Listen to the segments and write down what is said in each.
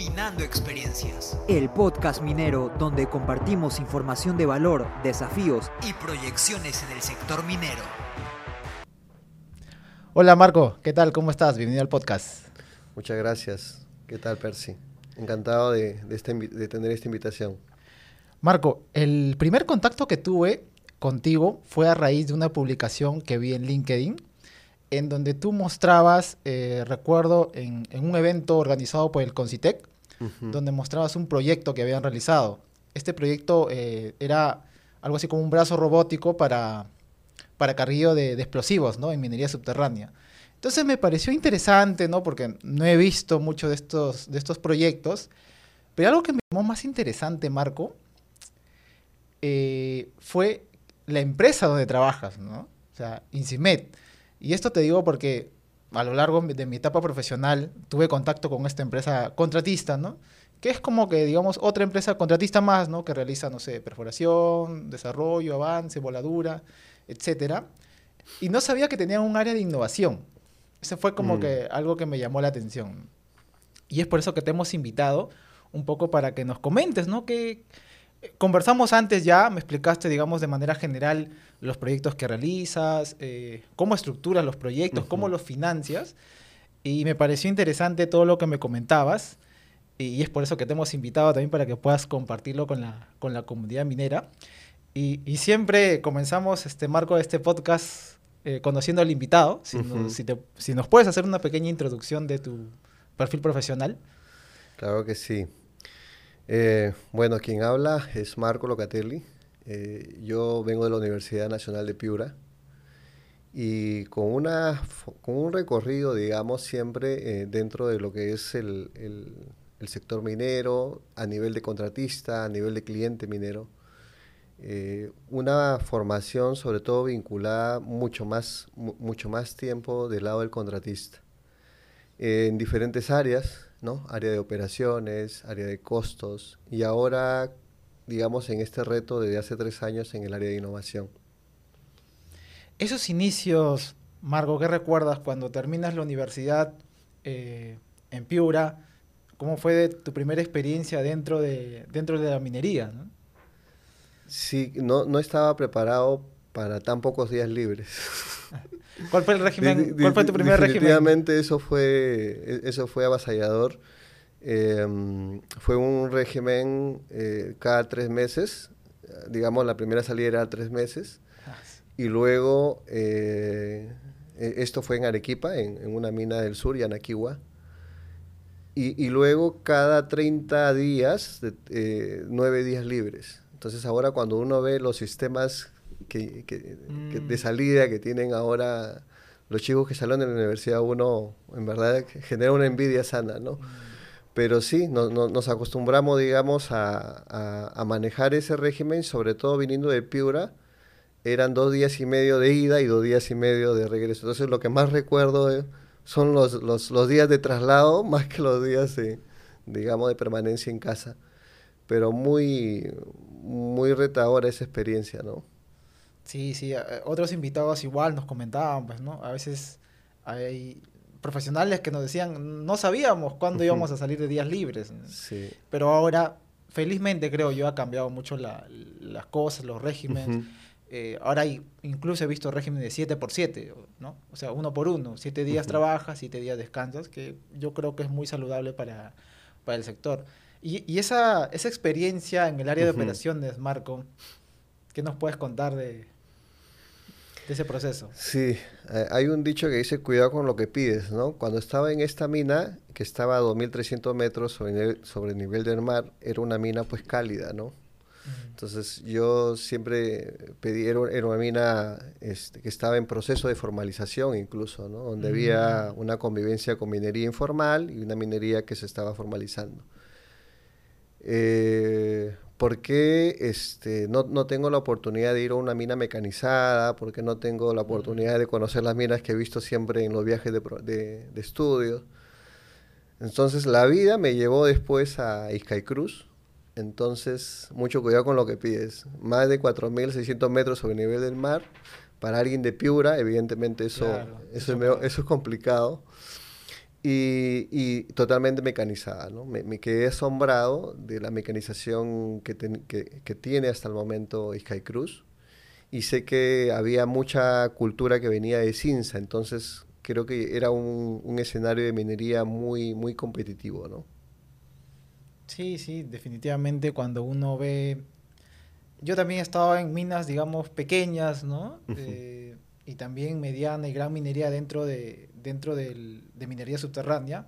Minando Experiencias. El podcast minero donde compartimos información de valor, desafíos y proyecciones en el sector minero. Hola Marco, ¿qué tal? ¿Cómo estás? Bienvenido al podcast. Muchas gracias. ¿Qué tal, Percy? Encantado de, este de tener esta invitación. Marco, el primer contacto que tuve contigo fue a raíz de una publicación que vi en LinkedIn en donde tú mostrabas, eh, recuerdo, en, un evento organizado por el Concitec, donde mostrabas un proyecto que habían realizado. Este proyecto eh, era algo así como un brazo robótico para, para carrillo de, explosivos, ¿no? En minería subterránea. Entonces me pareció interesante, ¿no? Porque no he visto mucho de estos, de estos proyectos, pero algo que me llamó más interesante, Marco, eh, fue la empresa donde trabajas, ¿no? O sea, Incimet. Y esto te digo porque a lo largo de mi etapa profesional tuve contacto con esta empresa contratista, ¿no? Que es como que, digamos, otra empresa contratista más, ¿no? Que realiza, no sé, perforación, desarrollo, avance, voladura, etcétera. Y no sabía que tenían un área de innovación. Ese fue como mm. que algo que me llamó la atención. Y es por eso que te hemos invitado un poco para que nos comentes, ¿no? Que conversamos antes ya, me explicaste, digamos, de manera general los proyectos que realizas, eh, cómo estructuras los proyectos, cómo los financias. Y me pareció interesante todo lo que me comentabas. Y, es por eso que te hemos invitado también para que puedas compartirlo con la, con la comunidad minera. Y, siempre comenzamos este marco de este podcast eh, conociendo al invitado. Si, si nos puedes hacer una pequeña introducción de tu perfil profesional. Claro que sí. Eh, bueno, quien habla es Marco Locatelli. Eh, yo vengo de la Universidad Nacional de Piura y con, una, con un recorrido, digamos, siempre eh, dentro de lo que es el, el, sector minero, a nivel de contratista, a nivel de cliente minero. una formación sobre todo vinculada mucho más, mucho más tiempo del lado del contratista. En diferentes áreas, ¿no? Área de operaciones, área de costos y ahora, digamos, en este reto desde hace tres años en el área de innovación. Esos inicios, Margo, ¿qué recuerdas cuando terminas la universidad eh, en Piura? ¿Cómo fue tu primera experiencia dentro de, dentro de la minería? ¿no? Sí, no, no estaba preparado para tan pocos días libres. ¿Cuál fue el régimen? ¿Cuál fue tu primer régimen? Definitivamente eso fue, eso fue avasallador. Em, fue un régimen eh, cada tres meses. Digamos, la primera salida era tres meses. Y luego, eh, e, esto fue en Arequipa, en, una mina del sur, Yanaquiwa. Y, y luego cada 30 días, eh, nueve días libres. Entonces ahora cuando uno ve los sistemas que, de mm. salida que tienen ahora los chicos que salen de la universidad, uno en verdad genera una envidia sana, ¿no? Mm. Pero sí, nos acostumbramos, digamos, a, manejar ese régimen, sobre todo viniendo de Piura, eran dos días y medio de ida y dos días y medio de regreso. Entonces lo que más recuerdo eh, son los, los, los, días de traslado más que los días de, digamos, de permanencia en casa. Pero muy, muy retadora esa experiencia, ¿no? Sí, sí, otros invitados igual nos comentaban, pues, ¿no? A veces hay profesionales que nos decían, no sabíamos cuándo íbamos a salir de días libres. Sí. Pero ahora, felizmente creo yo, ha cambiado mucho la, las cosas, los regímenes. Eh, ahora hay, incluso he visto régimen de 7 por 7, ¿no? O sea, uno por uno. Siete días trabajas, siete días descansas, que yo creo que es muy saludable para, para el sector. Y, y esa, esa experiencia en el área de operaciones, Marco, ¿qué nos puedes contar de, ese proceso. Sí, eh, hay un dicho que dice cuidado con lo que pides, ¿no? Cuando estaba en esta mina, que estaba a 2.300 metros sobre el, nivel del mar, era una mina pues cálida, ¿no? Entonces yo siempre pedí, era, una mina este, que estaba en proceso de formalización incluso, ¿no? Donde había una convivencia con minería informal y una minería que se estaba formalizando. Eh, ¿Por qué este, no, no, tengo la oportunidad de ir a una mina mecanizada? ¿Por qué no tengo la oportunidad de conocer las minas que he visto siempre en los viajes de, de, de estudio? Entonces la vida me llevó después a Iscay Cruz. Entonces, mucho cuidado con lo que pides. Más de 4.600 metros sobre el nivel del mar. Para alguien de Piura, evidentemente eso, eso, es, eso es complicado. Y, y totalmente mecanizada. ¿no? Me, me, quedé asombrado de la mecanización que, ten, que, que, tiene hasta el momento Sky Cruz y sé que había mucha cultura que venía de Cinza, entonces creo que era un, un escenario de minería muy, muy competitivo. ¿no? Sí, sí, definitivamente cuando uno ve... Yo también he estado en minas, digamos, pequeñas, ¿no? Uh -huh. eh, y también mediana y gran minería dentro de, dentro del, de minería subterránea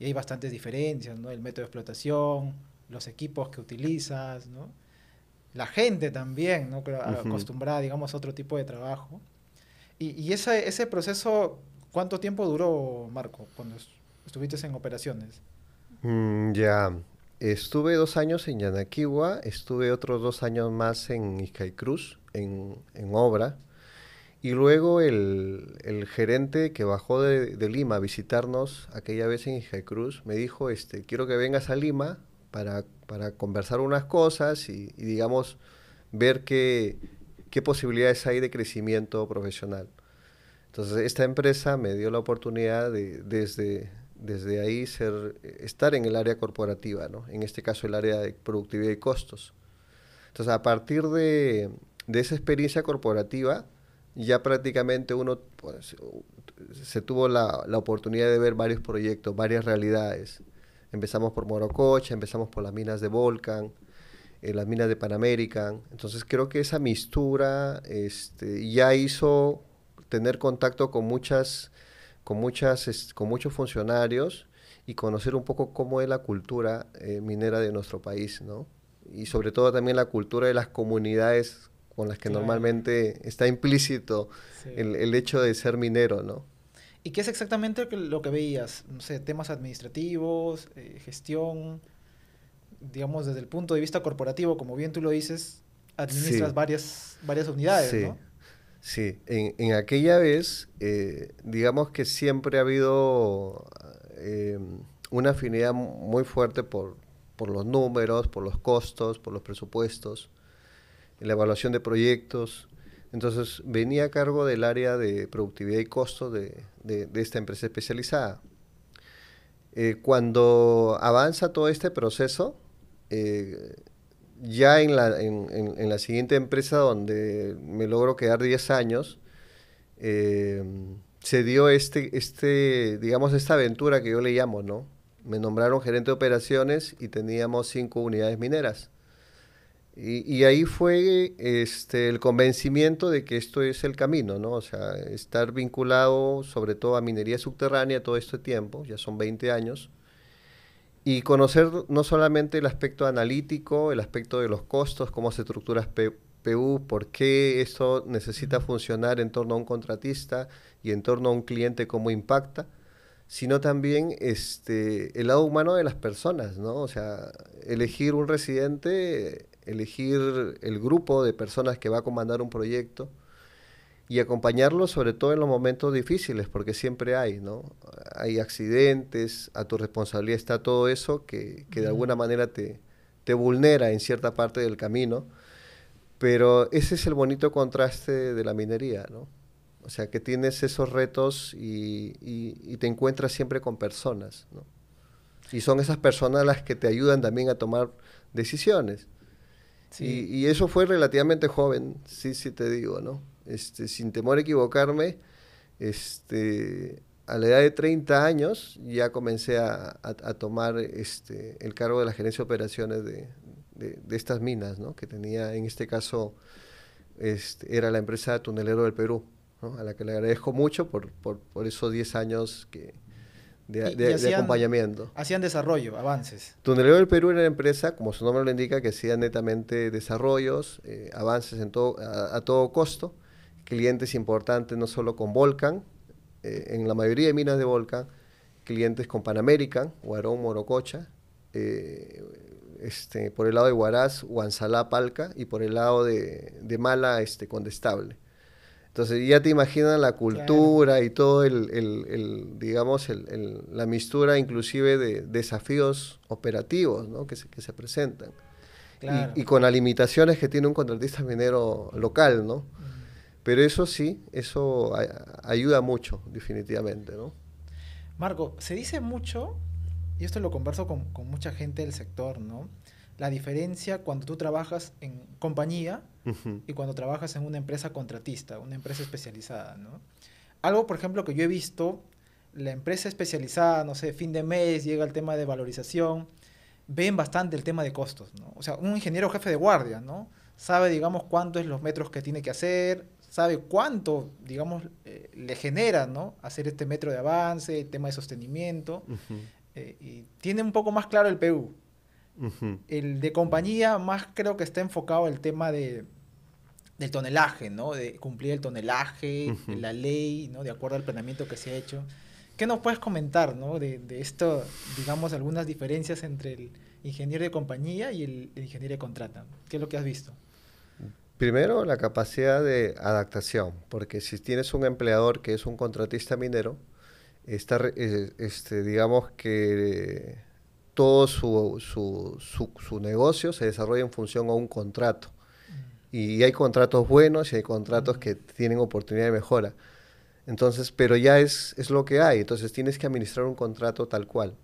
y hay bastantes diferencias, ¿no? El método de explotación, los equipos que utilizas, ¿no? La gente también, ¿no? Acostumbrada, digamos, a otro tipo de trabajo. Y, y ese, ese proceso, ¿cuánto tiempo duró, Marco, cuando estuviste en operaciones? Mm, ya, estuve dos años en Yanaquiwa, estuve otros dos años más en Cruz, en, en obra, y luego el, el gerente que bajó de, de, Lima a visitarnos aquella vez en Cruz me dijo, este, quiero que vengas a Lima para, para conversar unas cosas y, y digamos, ver qué, qué, posibilidades hay de crecimiento profesional. Entonces, esta empresa me dio la oportunidad de, desde, desde ahí, ser, estar en el área corporativa, ¿no? en este caso el área de productividad y costos. Entonces, a partir de, de esa experiencia corporativa, ya prácticamente uno pues, se tuvo la, la, oportunidad de ver varios proyectos, varias realidades. Empezamos por Morococha, empezamos por las minas de Volcan, eh, las minas de Panamerican. Entonces creo que esa mistura este, ya hizo tener contacto con muchas, con muchas, con muchos funcionarios y conocer un poco cómo es la cultura eh, minera de nuestro país, ¿no? Y sobre todo también la cultura de las comunidades con las que claro. normalmente está implícito sí. el, el, hecho de ser minero, ¿no? ¿Y qué es exactamente lo que veías? No sé, temas administrativos, eh, gestión, digamos, desde el punto de vista corporativo, como bien tú lo dices, administras sí. varias, varias unidades, sí. ¿no? Sí, en, en aquella vez, eh, digamos que siempre ha habido eh, una afinidad muy fuerte por, por los números, por los costos, por los presupuestos la evaluación de proyectos. Entonces venía a cargo del área de productividad y costo de, de, esta empresa especializada. Eh, cuando avanza todo este proceso, eh, ya en la, en, en la, siguiente empresa donde me logro quedar 10 años, eh, se dio este, este, digamos, esta aventura que yo le llamo, ¿no? Me nombraron gerente de operaciones y teníamos cinco unidades mineras. Y, y, ahí fue este, el convencimiento de que esto es el camino, ¿no? O sea, estar vinculado sobre todo a minería subterránea todo este tiempo, ya son 20 años, y conocer no solamente el aspecto analítico, el aspecto de los costos, cómo se estructura PU, por qué esto necesita funcionar en torno a un contratista y en torno a un cliente, cómo impacta, sino también este, el lado humano de las personas, ¿no? O sea, elegir un residente elegir el grupo de personas que va a comandar un proyecto y acompañarlo sobre todo en los momentos difíciles, porque siempre hay, ¿no? Hay accidentes, a tu responsabilidad está todo eso que, que de alguna manera te, te vulnera en cierta parte del camino, pero ese es el bonito contraste de la minería, ¿no? O sea, que tienes esos retos y, y, y te encuentras siempre con personas, ¿no? Y son esas personas las que te ayudan también a tomar decisiones. Y, eso fue relativamente joven, sí, sí te digo, ¿no? Este, sin temor a equivocarme, este, a la edad de 30 años ya comencé a, a, tomar este, el cargo de la gerencia de operaciones de, de, de, estas minas, ¿no? Que tenía, en este caso, este, era la empresa Tunelero del Perú, ¿no? A la que le agradezco mucho por, por, por esos 10 años que, de, de, hacían, de, acompañamiento. Hacían desarrollo, avances. Tunelero del Perú era una empresa, como su nombre lo indica, que hacía netamente desarrollos, eh, avances en todo, a, a, todo costo, clientes importantes no solo con Volcan, eh, en la mayoría de minas de Volcan, clientes con Panamerican, Guarón, Morococha, eh, este, por el lado de Huaraz, Huanzalá, Palca, y por el lado de, de Mala, este, Condestable. Entonces ya te imaginas la cultura claro. y todo el, el, el digamos, el, la mistura inclusive de desafíos operativos ¿no? que, se, que se presentan. Claro. Y, y, con las limitaciones que tiene un contratista minero local, ¿no? Mm. Pero eso sí, eso ayuda mucho, definitivamente, ¿no? Marco, se dice mucho, y esto lo converso con, con mucha gente del sector, ¿no? La diferencia cuando tú trabajas en compañía Ujú. y cuando trabajas en una empresa contratista, una empresa especializada, ¿no? Algo, por ejemplo, que yo he visto, la empresa especializada, no sé, fin de mes, llega el tema de valorización, ven bastante el tema de costos, ¿no? O sea, un ingeniero jefe de guardia, ¿no? Sabe, digamos, cuántos es los metros que tiene que hacer, sabe cuánto, digamos, eh, le genera, ¿no? Hacer este metro de avance, el tema de sostenimiento, Ujú. eh, y tiene un poco más claro el PU. Ujú. El de compañía más creo que está enfocado el tema de del tonelaje, ¿no? De cumplir el tonelaje, Ujú. la ley, ¿no? De acuerdo al planeamiento que se ha hecho. ¿Qué nos puedes comentar, ¿no? De, de esto, digamos, algunas diferencias entre el ingeniero de compañía y el, el ingeniero de contrata. ¿Qué es lo que has visto? Primero, la capacidad de adaptación, porque si tienes un empleador que es un contratista minero, está, eh, este, digamos que todo su, su, su- negocio se desarrolla en función a un contrato. Y hay contratos buenos y hay contratos que tienen oportunidad de mejora. Entonces, pero ya es, es lo que hay, entonces tienes que administrar un contrato tal cual.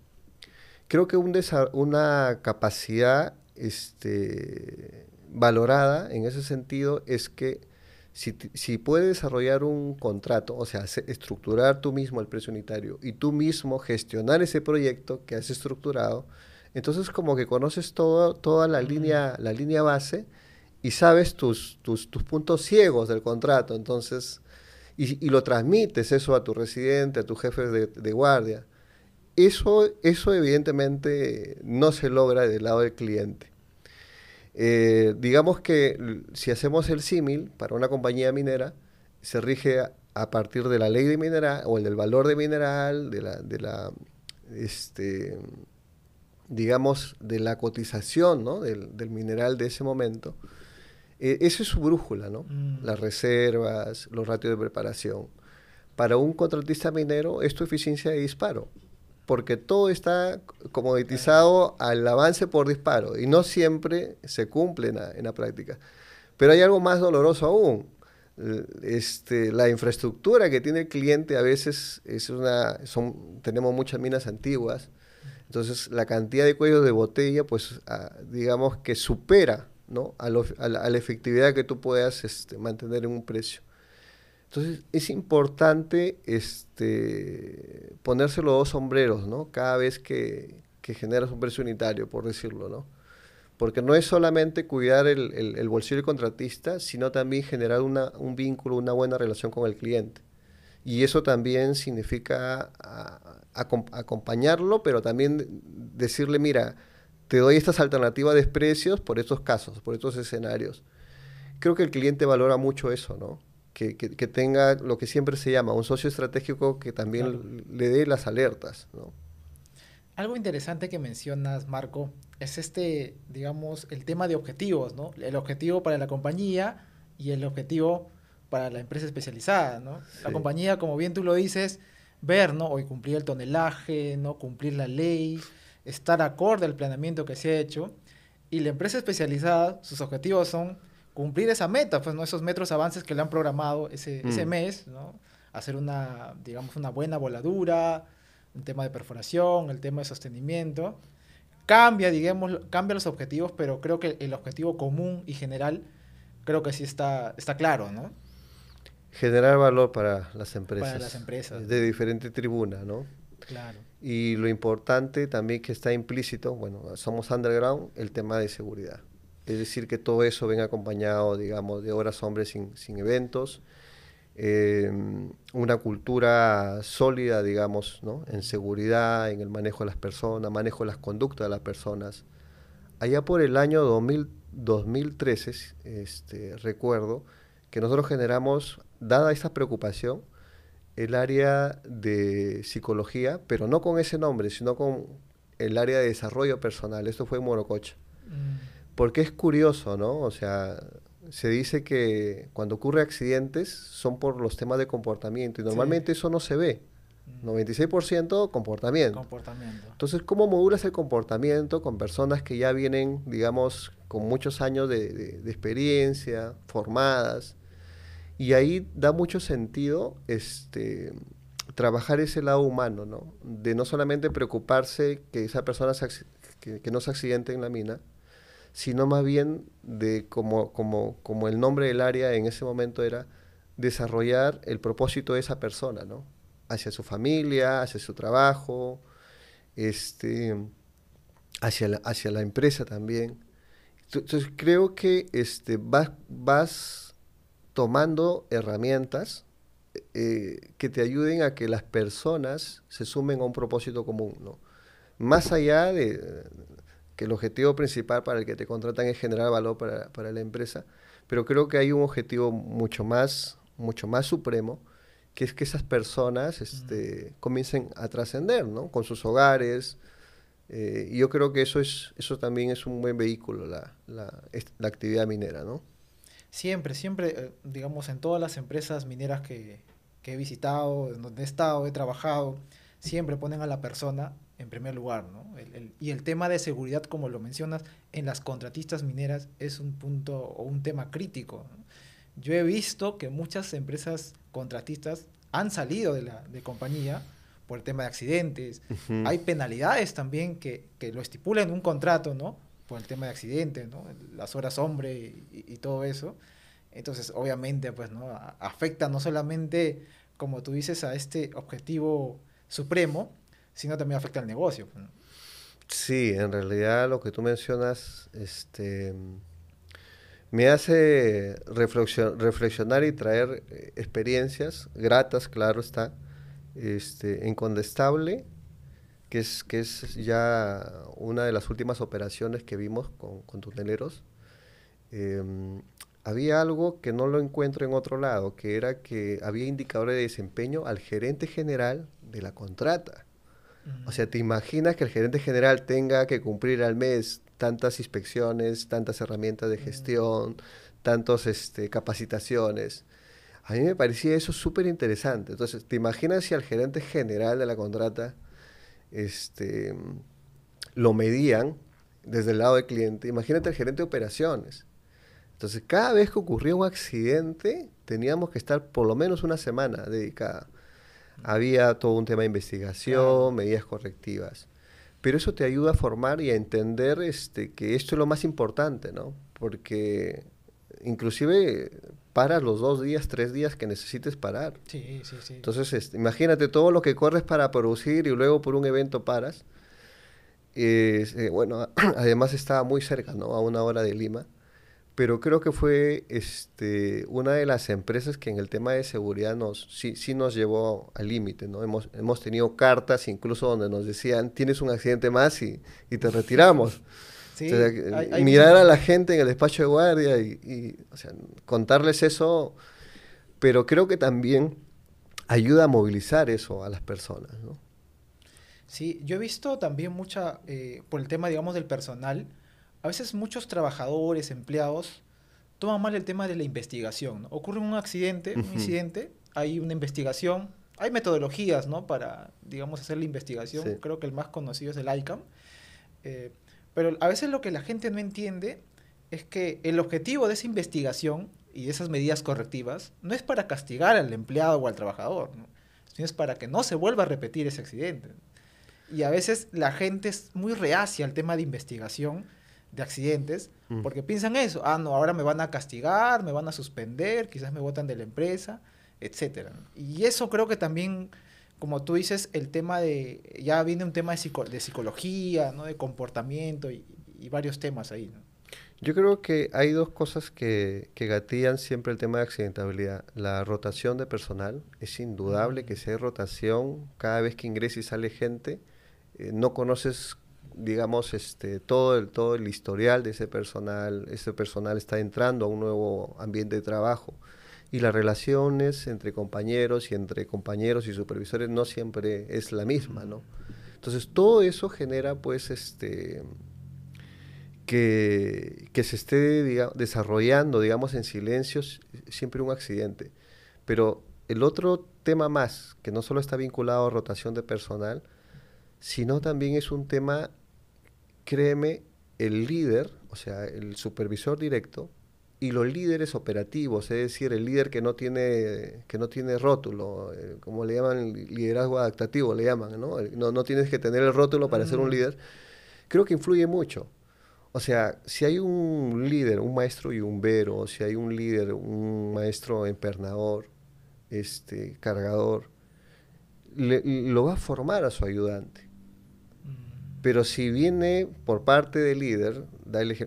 Creo que un una capacidad este, valorada en ese sentido es que si, si puedes desarrollar un contrato, o sea, estructurar tú mismo el precio unitario y tú mismo gestionar ese proyecto que has estructurado, entonces como que conoces todo, toda la línea, la línea base y sabes tus, tus, tus puntos ciegos del contrato, entonces, y, y lo transmites eso a tu residente, a tu jefe de, de guardia. Eso, eso evidentemente no se logra del lado del cliente. Eh, digamos que si hacemos el símil para una compañía minera, se rige a, a partir de la ley de mineral o el del valor de mineral, de la, de la este, digamos, de la cotización ¿no? del, del mineral de ese momento. Eh, esa es su brújula, ¿no? Mm. Las reservas, los ratios de preparación. Para un contratista minero es tu eficiencia de disparo, porque todo está comoditizado al avance por disparo y no siempre se cumple en la, en la práctica. Pero hay algo más doloroso aún. Este, la infraestructura que tiene el cliente a veces es una, son, tenemos muchas minas antiguas, entonces la cantidad de cuellos de botella, pues digamos que supera ¿no? a, lo- a la, a la efectividad que tú puedas este, mantener en un precio. Entonces es importante este, ponerse los dos sombreros, ¿no? Cada vez que, generas un precio unitario, por decirlo, ¿no? Porque no es solamente cuidar el, bolsillo del contratista, sino también generar un vínculo, una buena relación con el cliente. Y eso también significa acompañarlo, pero también decirle, mira, te doy estas alternativas de precios por estos casos, por estos escenarios. Creo que el cliente valora mucho eso, ¿no? Que, que- que tenga lo que siempre se llama un socio estratégico que también Claro. le dé las alertas, ¿no? Algo interesante que mencionas, Marco, es este, digamos, el tema de objetivos, ¿no? El objetivo para la compañía y el objetivo para la empresa especializada, ¿no? La Sí. compañía, como bien tú lo dices, ver, ¿no? Hoy cumplir el tonelaje, ¿no? Cumplir la ley, estar acorde al planeamiento que se ha hecho. Y la empresa especializada, sus objetivos son cumplir esa meta, pues, ¿no? Esos metros avances que le han programado ese, ese Mm. mes, ¿no? Hacer una, digamos, una buena voladura, el tema de perforación, el tema de sostenimiento. Cambia, digamos, cambia los objetivos, pero creo que el objetivo común y general, creo que sí está, está claro, ¿no? Generar valor para las empresas. las empresas. De diferente tribuna, ¿no? Claro. Y lo importante también que está implícito, bueno, somos underground, el tema de seguridad. Es decir, que todo eso venga acompañado, digamos, de horas hombres sin, sin eventos, eh, una cultura sólida, digamos, ¿no? en seguridad, en el manejo de las personas, manejo de las conductas de las personas. Allá por el año 2000, 2013, este, recuerdo que nosotros generamos, dada esta preocupación, el área de psicología, pero no con ese nombre, sino con el área de desarrollo personal. Esto fue en Morococha. Mm, Porque es curioso, ¿no? O sea, se dice que cuando ocurre accidentes son por los temas de comportamiento y Sí. normalmente eso no se ve. mm, 96% comportamiento. Comportamiento. Entonces, ¿cómo modulas el comportamiento con personas que ya vienen, digamos, con muchos años de, de- de experiencia, formadas? Y ahí da mucho sentido este, trabajar ese lado humano, ¿no? De no solamente preocuparse que esa persona que, que, no se accidente en la mina, sino más bien de como, como, como el nombre del área en ese momento era desarrollar el propósito de esa persona, ¿no? Hacia su familia, hacia su trabajo, este, hacia, la, hacia la empresa también. Entonces creo que este, vas, vas tomando herramientas eh, que te ayuden a que las personas se sumen a un propósito común, ¿no? Más allá de, que el objetivo principal para el que te contratan es generar valor para, para, la empresa, pero creo que hay un objetivo mucho más, mucho más supremo, que es que esas personas este, comiencen a trascender, ¿no? Con sus hogares. Eh, y yo creo que eso, es, eso también es un buen vehículo, la, la, la actividad minera, ¿no? Siempre, siempre, eh, digamos, en todas las empresas mineras que, que he visitado, en donde he estado, he trabajado, siempre ponen a la persona en primer lugar, ¿no? y el tema de seguridad, como lo mencionas, en las contratistas mineras es un punto o un tema crítico. Yo he visto que muchas empresas contratistas han salido de la de compañía por el tema de accidentes. Hay penalidades también que, que, lo estipulan en un contrato, ¿no? Por el tema de accidentes, ¿no? Las horas hombre y, y todo eso. Entonces, obviamente, pues, ¿no? Afecta no solamente, como tú dices, a este objetivo supremo, sino también afecta al negocio. Pues, sí, en realidad lo que tú mencionas este, me hace reflexionar y traer eh, experiencias gratas, claro está, este, en Condestable, que es, que es ya una de las últimas operaciones que vimos con, con tuneleros. Em, había algo que no lo encuentro en otro lado, que era que había indicadores de desempeño al gerente general de la contrata. O sea, ¿te imaginas que el gerente general tenga que cumplir al mes tantas inspecciones, tantas herramientas de gestión, tantas este, capacitaciones? A mí me parecía eso súper interesante. Entonces, ¿te imaginas si al gerente general de la contrata este, lo medían desde el lado del cliente? Imagínate el gerente de operaciones. Entonces, cada vez que ocurría un accidente, teníamos que estar por lo menos una semana dedicada. Había todo un tema de investigación, medidas correctivas. Pero eso te ayuda a formar y a entender este, que esto es lo más importante, ¿no? Porque inclusive paras los dos días, tres días que necesites parar. Sí, sí, sí. Entonces, este, imagínate todo lo que corres para producir y luego por un evento paras. Eh, bueno, además estaba muy cerca, ¿no? A una hora de Lima pero creo que fue este, una de las empresas que en el tema de seguridad nos, sí, sí nos llevó al límite, ¿no? Hemos, hemos tenido cartas incluso donde nos decían, tienes un accidente más y, y te retiramos. Sí, mirar a la gente en el despacho de guardia y, y o sea, contarles eso, pero creo que también ayuda a movilizar eso a las personas, ¿no? Sí, yo he visto también mucha, eh, por el tema, digamos, del personal, a veces muchos trabajadores, empleados, toman mal el tema de la investigación. Ocurre un accidente, un incidente, hay una investigación, hay metodologías, ¿no? Para, digamos, hacer la investigación. Creo que el más conocido es el ICAM. Eh, pero a veces lo que la gente no entiende es que el objetivo de esa investigación y de esas medidas correctivas no es para castigar al empleado o al trabajador, sino es para que no se vuelva a repetir ese accidente. Y a veces la gente es muy reacia al tema de investigación de accidentes, mm. porque piensan eso, ah, no, ahora me van a castigar, me van a suspender, quizás me votan de la empresa, etcétera. Y eso creo que también, como tú dices, el tema de, ya viene un tema de, de psicología, ¿no? de comportamiento y, varios temas ahí. Yo creo que hay dos cosas que, que, gatillan siempre el tema de accidentabilidad. La rotación de personal. Es indudable mm. que si hay rotación, cada vez que ingresa y sale gente, eh, no conoces digamos, este, todo, el, todo el historial de ese personal, ese personal está entrando a un nuevo ambiente de trabajo y las relaciones entre compañeros y entre compañeros y supervisores no siempre es la misma, ¿no? Entonces todo eso genera pues este que, que se esté desarrollando, digamos, en silencio siempre un accidente. Pero el otro tema más, que no solo está vinculado a rotación de personal, sino también es un tema créeme, el líder, o sea, el supervisor directo, y los líderes operativos, es decir, el líder que no tiene, que no tiene rótulo, eh, como le llaman liderazgo adaptativo, le llaman, ¿no? No, no tienes que tener el rótulo para ser un líder, creo que influye mucho. O sea, si hay un líder, un maestro y un vero, si hay un líder, un maestro empernador, este, cargador, lo va a formar a su ayudante. Pero si viene por parte del líder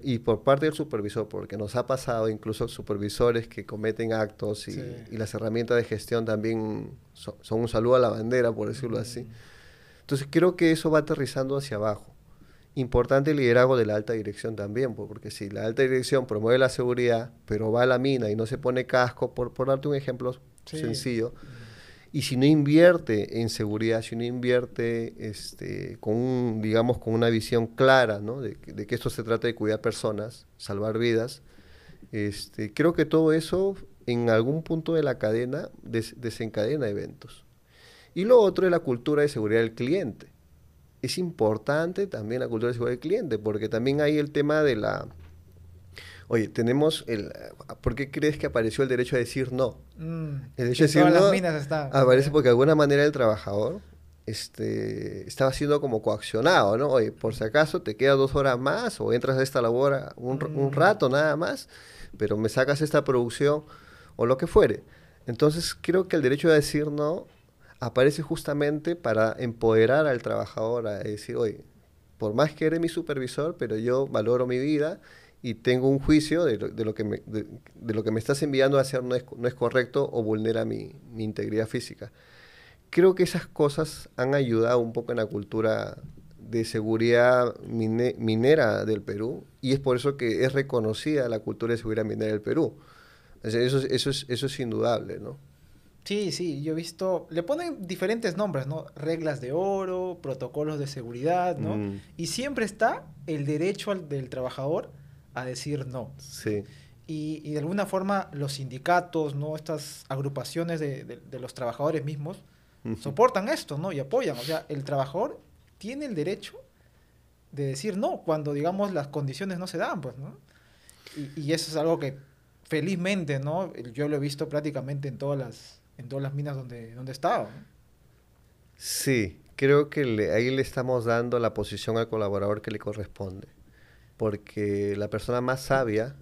y por parte del supervisor, porque nos ha pasado incluso supervisores que cometen actos y, las herramientas de gestión también son, un saludo a la bandera, por decirlo así. Entonces creo que eso va aterrizando hacia abajo. Importante el liderazgo de la alta dirección también, porque si la alta dirección promueve la seguridad, pero va a la mina y no se pone casco, por, por darte un ejemplo sencillo, y si no invierte en seguridad, si no invierte este, con, digamos, con una visión clara ¿no? de, que esto se trata de cuidar personas, salvar vidas, este, creo que todo eso en algún punto de la cadena desencadena eventos. Y lo otro es la cultura de seguridad del cliente. Es importante también la cultura de seguridad del cliente, porque también hay el tema de la Oye, tenemos el... ¿Por qué crees que apareció el derecho a decir no? Mm, el derecho a decir no aparece porque de alguna manera el trabajador este, estaba siendo como coaccionado, ¿no? Oye, por si acaso te quedas dos horas más o entras a esta labor un, un mm. rato nada más, pero me sacas esta producción o lo que fuere. Entonces creo que el derecho a decir no aparece justamente para empoderar al trabajador a decir, oye, por más que eres mi supervisor, pero yo valoro mi vida y tengo un juicio de lo, de lo que, me, de, lo que me estás enviando a hacer no es, no es correcto o vulnera mi, mi, integridad física. Creo que esas cosas han ayudado un poco en la cultura de seguridad minera del Perú y es por eso que es reconocida la cultura de seguridad minera del Perú. eso, eso, es, eso es indudable, ¿no? Sí, sí, yo he visto, le ponen diferentes nombres, ¿no? Reglas de oro, protocolos de seguridad, ¿no? Mm. Y siempre está el derecho al, del trabajador a decir no. Sí. Y, y, de alguna forma los sindicatos, ¿no? Estas agrupaciones de, de, los trabajadores mismos soportan esto, ¿no? Y apoyan. O sea, el trabajador tiene el derecho de decir no cuando, digamos, las condiciones no se dan, pues, ¿no? Y, y eso es algo que felizmente, ¿no? Yo lo he visto prácticamente en todas las, en todas las minas donde, donde he estado. Sí, creo que ahí le estamos dando la posición al colaborador que le corresponde porque la persona más sabia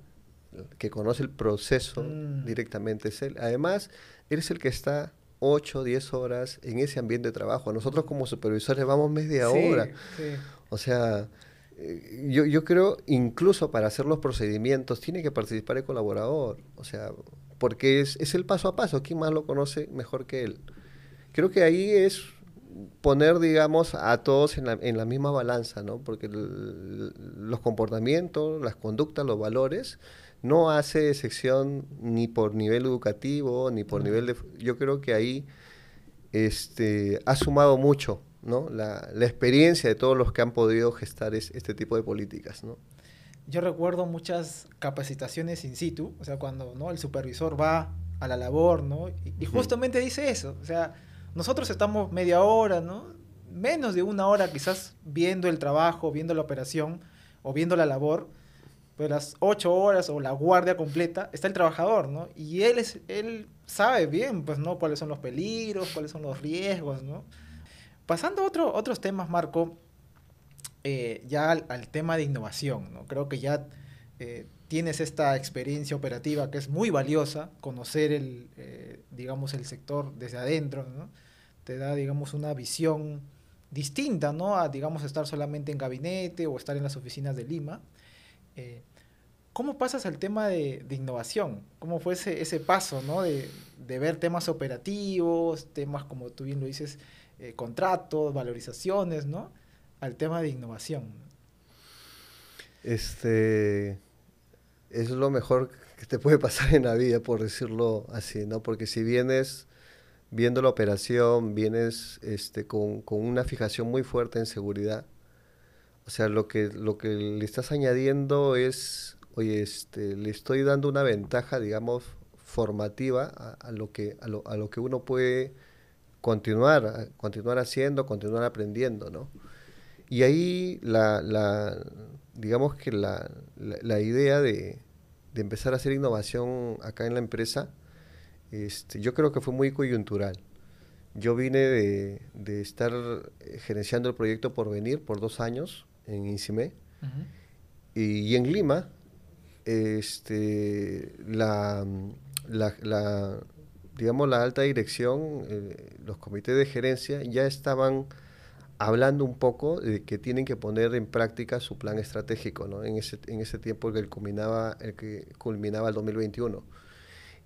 que conoce el proceso mm. directamente es él. Además, eres el que está 8, 10 horas en ese ambiente de trabajo. Nosotros como supervisores vamos media hora. O sea, eh, yo, yo creo, incluso para hacer los procedimientos, tiene que participar el colaborador. O sea, porque es, es el paso a paso. ¿Quién más lo conoce mejor que él? Creo que ahí es poner, digamos, a todos en la, en la misma balanza, ¿no? Porque los comportamientos, las conductas, los valores, no hace excepción ni por nivel educativo, ni por nivel de... Yo creo que ahí este, ha sumado mucho, ¿no? La, la experiencia de todos los que han podido gestar este tipo de políticas, ¿no? Yo recuerdo muchas capacitaciones in situ, o sea, cuando ¿no? el supervisor va a la labor, ¿no? Y, y justamente dice eso, o sea, nosotros estamos media hora, ¿no? Menos de una hora quizás viendo el trabajo, viendo la operación o viendo la labor, pero las ocho horas o la guardia completa está el trabajador, ¿no? Y él, es, él sabe bien, pues, ¿no? Cuáles son los peligros, cuáles son los riesgos, ¿no? Pasando a otro, otros temas, Marco, eh, ya al, tema de innovación, ¿no? Creo que ya eh, tienes esta experiencia operativa que es muy valiosa, conocer el, eh, digamos, el sector desde adentro, ¿no? Te da, digamos, una visión distinta, ¿no? A, digamos, estar solamente en gabinete o estar en las oficinas de Lima. Eh, ¿Cómo pasas al tema de, innovación? ¿Cómo fue ese, ese paso, ¿no? De, ver temas operativos, temas, como tú bien lo dices, eh, contratos, valorizaciones, ¿no? Al tema de innovación. Este es lo mejor que te puede pasar en la vida, por decirlo así, ¿no? Porque si vienes viendo la operación, vienes este, con, una fijación muy fuerte en seguridad. O sea, lo que, lo que le estás añadiendo es, oye, este, le estoy dando una ventaja, digamos, formativa a, lo, que, a, lo, a lo que uno puede continuar, continuar haciendo, continuar aprendiendo, ¿no? Y ahí la, la digamos que la, la, idea de, de empezar a hacer innovación acá en la empresa, este, yo creo que fue muy coyuntural. Yo vine de, de estar gerenciando el proyecto por venir por dos años en INSIME y, y, en Lima este, la, la, la, digamos, la alta dirección, eh, los comités de gerencia ya estaban hablando un poco de que tienen que poner en práctica su plan estratégico ¿no? en, ese, en ese tiempo que culminaba el, que culminaba el 2021.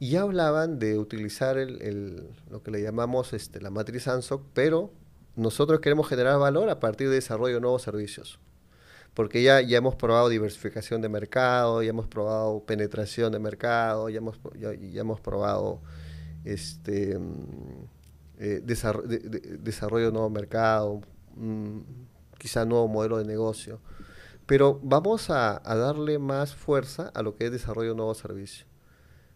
Y hablaban de utilizar el, el, lo que le llamamos este, la matriz ANSOC, pero nosotros queremos generar valor a partir de desarrollo de nuevos servicios. Porque ya, ya hemos probado diversificación de mercado, ya hemos probado penetración de mercado, ya hemos, ya, hemos probado este, eh, desarrollo, de, de, desarrollo de nuevo mercado, mm, quizá nuevo modelo de negocio. Pero vamos a, a, darle más fuerza a lo que es desarrollo de nuevos servicios.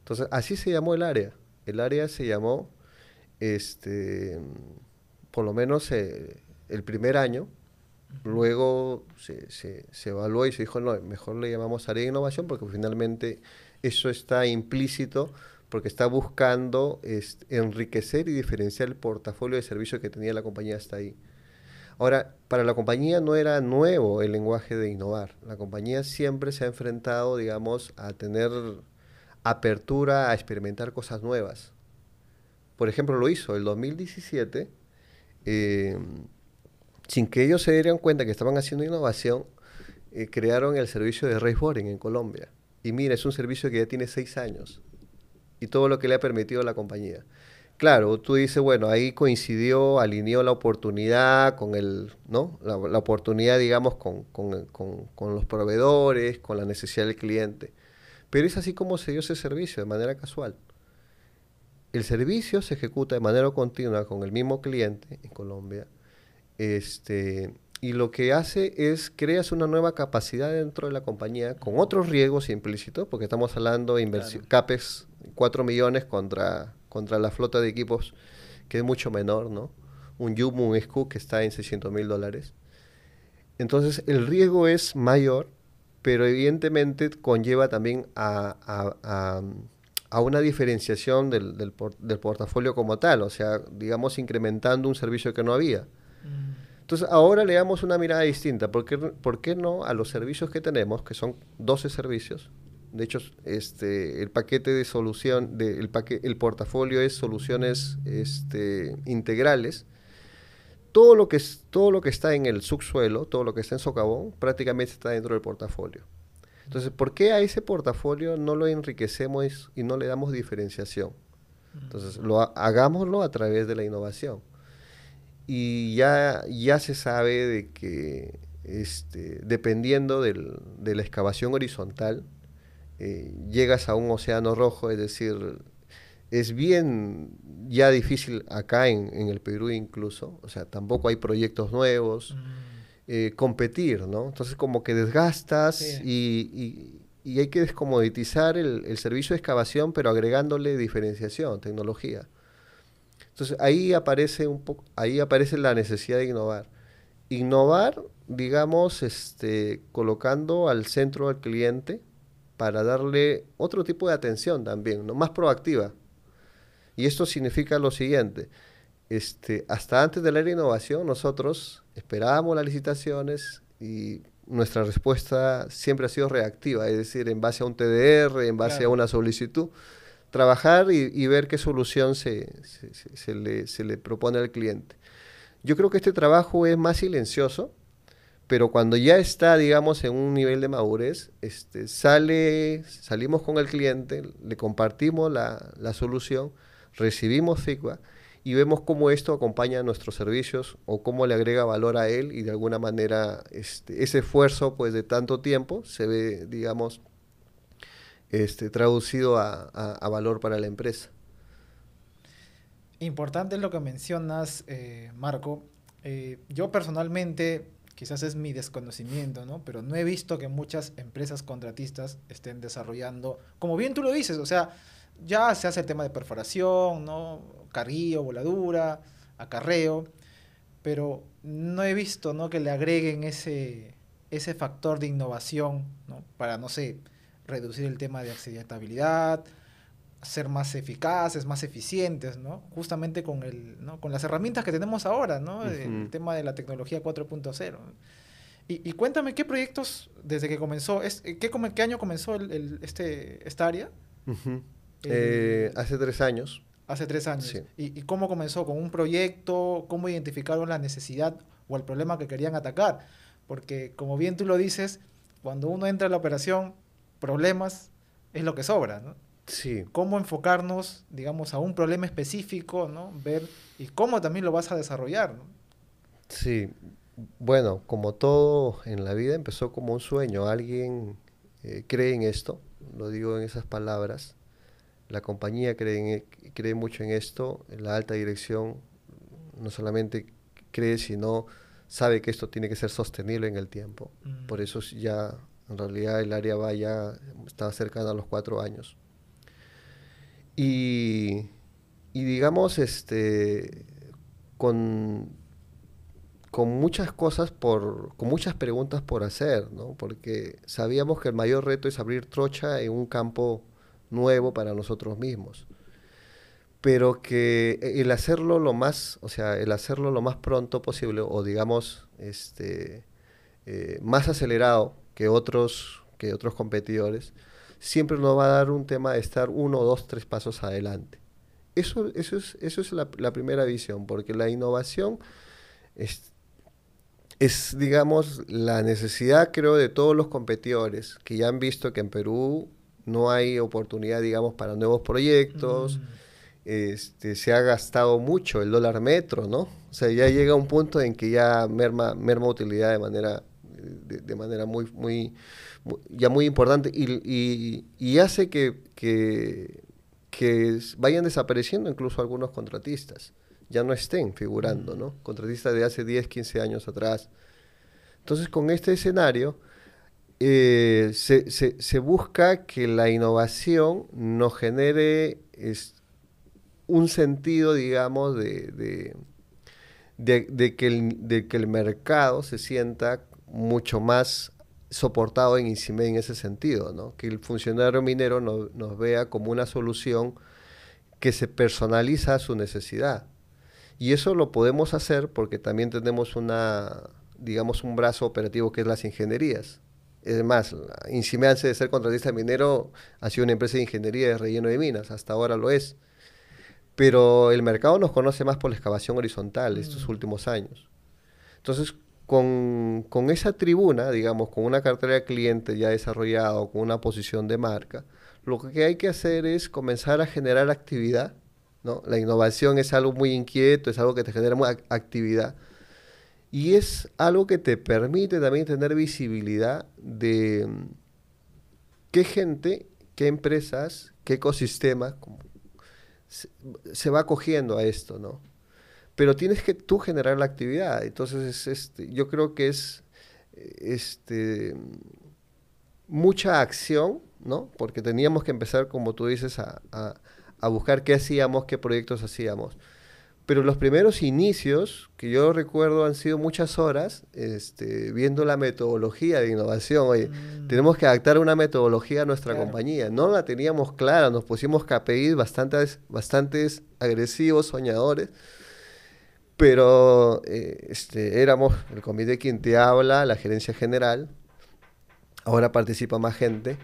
Entonces, así se llamó el área. El área se llamó, este, por lo menos eh, el primer año, luego se, se, se, evaluó y se dijo, no, mejor le llamamos área de innovación porque finalmente eso está implícito porque está buscando es, enriquecer y diferenciar el portafolio de servicios que tenía la compañía hasta ahí. Ahora, para la compañía no era nuevo el lenguaje de innovar. La compañía siempre se ha enfrentado, digamos, a tener apertura a experimentar cosas nuevas. Por ejemplo, lo hizo el 2017, eh, sin que ellos se dieran cuenta que estaban haciendo innovación, eh, crearon el servicio de raceboarding en Colombia. Y mira, es un servicio que ya tiene seis años y todo lo que le ha permitido la compañía. Claro, tú dices, bueno, ahí coincidió, alineó la oportunidad con el, ¿no? La, oportunidad, digamos, con, con, con, los proveedores, con la necesidad del cliente. Pero es así como se dio ese servicio, de manera casual. El servicio se ejecuta de manera continua con el mismo cliente en Colombia. Este, y lo que hace es creas una nueva capacidad dentro de la compañía con otros riesgos implícitos, porque estamos hablando de inversión, claro. CAPEX 4 millones contra, contra la flota de equipos, que es mucho menor, ¿no? Un Yumu, un SCU que está en 600 mil dólares. Entonces, el riesgo es mayor, pero evidentemente conlleva también a, a, a, a una diferenciación del, del, por, del, portafolio como tal, o sea, digamos, incrementando un servicio que no había. Mm. Entonces, ahora le damos una mirada distinta. ¿Por qué, ¿Por qué no a los servicios que tenemos, que son 12 servicios? De hecho, este, el paquete de solución, de, el, paque, el portafolio es soluciones este, integrales. Todo lo, que todo lo que está en el subsuelo, todo lo que está en socavón, prácticamente está dentro del portafolio. Entonces, ¿por qué a ese portafolio no lo enriquecemos y no le damos diferenciación? Entonces, lo, hagámoslo a través de la innovación y ya, ya se sabe de que este, dependiendo del, de la excavación horizontal, eh, llegas a un océano rojo, es decir, es bien ya difícil acá en, en, el Perú incluso, o sea, tampoco hay proyectos nuevos, mm. eh, competir, ¿no? Entonces como que desgastas sí. y, y, y, hay que descomoditizar el, el servicio de excavación, pero agregándole diferenciación, tecnología. Entonces ahí aparece un poco, ahí aparece la necesidad de innovar. Innovar, digamos, este, colocando al centro al cliente para darle otro tipo de atención también, ¿no? más proactiva. Y esto significa lo siguiente, este, hasta antes de la innovación nosotros esperábamos las licitaciones y nuestra respuesta siempre ha sido reactiva, es decir, en base a un TDR, en base claro. a una solicitud trabajar y, y ver qué solución se, se, se, le, se, le, propone al cliente. Yo creo que este trabajo es más silencioso, pero cuando ya está, digamos, en un nivel de madurez, este, sale, salimos con el cliente, le compartimos la, la solución, recibimos feedback y vemos cómo esto acompaña a nuestros servicios o cómo le agrega valor a él y de alguna manera este, ese esfuerzo pues de tanto tiempo se ve, digamos, este, traducido a, valor para la empresa. Importante lo que mencionas, eh, Marco. Eh, yo personalmente, quizás es mi desconocimiento, ¿no? pero no he visto que muchas empresas contratistas estén desarrollando, como bien tú lo dices, o sea, ya se hace el tema de perforación, ¿no? carguillo, voladura, acarreo, pero no he visto ¿no? que le agreguen ese, ese factor de innovación ¿no? para, no sé, reducir el tema de accidentabilidad, ser más eficaces, más eficientes, ¿no? Justamente con, el, ¿no? con las herramientas que tenemos ahora, ¿no? El tema de la tecnología 4.0. Y, y, cuéntame qué proyectos desde que comenzó, es, ¿qué, qué año comenzó el, este, esta área? Eh, hace tres años. Hace tres años. ¿Y, ¿Y, cómo comenzó? ¿Con un proyecto? ¿Cómo identificaron la necesidad o el problema que querían atacar? Porque como bien tú lo dices, cuando uno entra a la operación, problemas es lo que sobra, ¿no? Sí. Cómo enfocarnos, digamos, a un problema específico, ¿no? Ver y cómo también lo vas a desarrollar, ¿no? Sí. Bueno, como todo en la vida empezó como un sueño. Alguien eh, cree en esto, lo digo en esas palabras. La compañía cree, e, cree mucho en esto, en la alta dirección no solamente cree, sino sabe que esto tiene que ser sostenible en el tiempo. Mm. Por eso ya, en realidad, el área va ya, está cercana a los cuatro años. Y, y digamos, este, con, con muchas cosas por, con muchas preguntas por hacer, ¿no? Porque sabíamos que el mayor reto es abrir trocha en un campo nuevo para nosotros mismos. Pero que el hacerlo lo más, o sea, el hacerlo lo más pronto posible, o digamos, este, eh, más acelerado que otros, que otros competidores, siempre nos va a dar un tema de estar uno, dos, tres pasos adelante. Eso, eso es, eso es la, primera visión, porque la innovación es, es, digamos, la necesidad, creo, de todos los competidores que ya han visto que en Perú no hay oportunidad, digamos, para nuevos proyectos. Mm. Este, se ha gastado mucho el dólar metro, ¿no? O sea, ya llega un punto en que ya merma, merma utilidad de manera, de manera muy, muy, ya muy importante y, y, hace que, que, vayan desapareciendo incluso algunos contratistas, ya no estén figurando, ¿no? Contratistas de hace 10, 15 años atrás. Entonces, con este escenario, eh, se, se, busca que la innovación nos genere un sentido, digamos, de, de, que el, de que el mercado se sienta mucho más soportado en INSIME en ese sentido, ¿no? que el funcionario minero nos vea como una solución que se personaliza a su necesidad. Y eso lo podemos hacer porque también tenemos una, digamos, un brazo operativo que es las ingenierías. Es más, INSIME antes de ser contratista minero ha sido una empresa de ingeniería de relleno de minas, hasta ahora lo es. Pero el mercado nos conoce más por la excavación horizontal estos mm. últimos años. Entonces, con, con, esa tribuna, digamos, con una cartera de cliente ya desarrollada con una posición de marca, lo que hay que hacer es comenzar a generar actividad. ¿no? La innovación es algo muy inquieto, es algo que te genera actividad. Y es algo que te permite también tener visibilidad de mm, qué gente, qué empresas, qué ecosistemas se, va acogiendo a esto, ¿no? pero tienes que tú generar la actividad. Entonces, este, yo creo que es este, mucha acción, ¿no? Porque teníamos que empezar, como tú dices, a, a, buscar qué hacíamos, qué proyectos hacíamos. Pero los primeros inicios, que yo recuerdo, han sido muchas horas este, viendo la metodología de innovación. Oye, mm. tenemos que adaptar una metodología a nuestra compañía. No la teníamos clara, nos pusimos KPIs bastantes, bastantes agresivos, soñadores pero eh, este, éramos el comité quien te habla, la gerencia general, ahora participa más gente,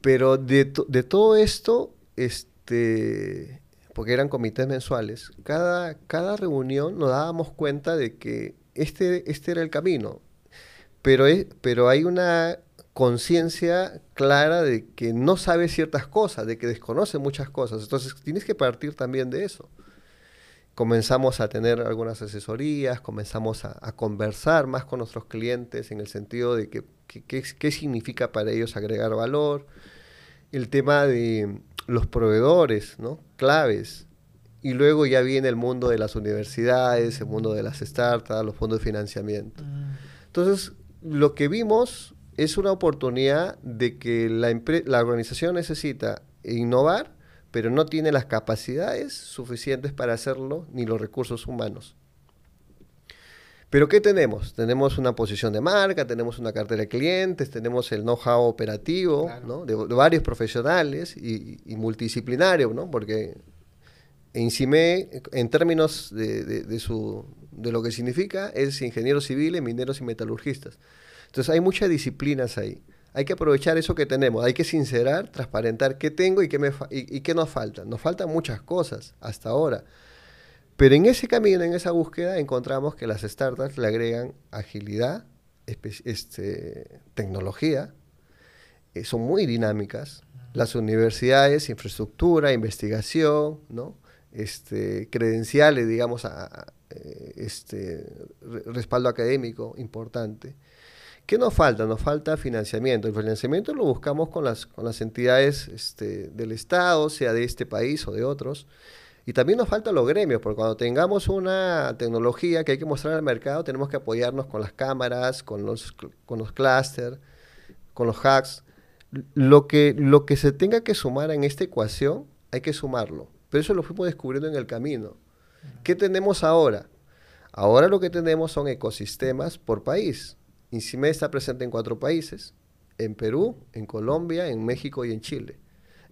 pero de, de todo esto, este, porque eran comités mensuales, cada, cada reunión nos dábamos cuenta de que este, este era el camino, pero, es, pero hay una conciencia clara de que no sabe ciertas cosas, de que desconoce muchas cosas, entonces tienes que partir también de eso. Comenzamos a tener algunas asesorías, comenzamos a, conversar más con nuestros clientes en el sentido de que, qué significa para ellos agregar valor, el tema de los proveedores, ¿no? claves, y luego ya viene el mundo de las universidades, el mundo de las startups, los fondos de financiamiento. Mm. Entonces, lo que vimos es una oportunidad de que la, la organización necesita innovar pero no tiene las capacidades suficientes para hacerlo ni los recursos humanos. Pero ¿qué tenemos? Tenemos una posición de marca, tenemos una cartera de clientes, tenemos el know-how operativo ¿no? de, varios profesionales y, multidisciplinario, ¿no? porque INCIME, en términos de, de, su, de lo que significa, es ingenieros civiles, mineros y metalurgistas. Entonces hay muchas disciplinas ahí. Hay que aprovechar eso que tenemos, hay que sincerar, transparentar qué tengo y qué, me y, y qué nos falta. Nos faltan muchas cosas hasta ahora. Pero en ese camino, en esa búsqueda, encontramos que las startups le agregan agilidad, este, tecnología, eh, son muy dinámicas. Las universidades, infraestructura, investigación, ¿no? este, credenciales, digamos, a, eh, este, respaldo académico importante. ¿Qué nos falta? Nos falta financiamiento. El financiamiento lo buscamos con las, con las entidades este, del Estado, sea de este país o de otros. Y también nos faltan los gremios, porque cuando tengamos una tecnología que hay que mostrar al mercado, tenemos que apoyarnos con las cámaras, con los, con los clústeres, con los hacks. Lo que, lo que se tenga que sumar en esta ecuación, hay que sumarlo. Pero eso lo fuimos descubriendo en el camino. ¿Qué tenemos ahora? Ahora lo que tenemos son ecosistemas por país. INCIME está presente en cuatro países, en Perú, en Colombia, en México y en Chile.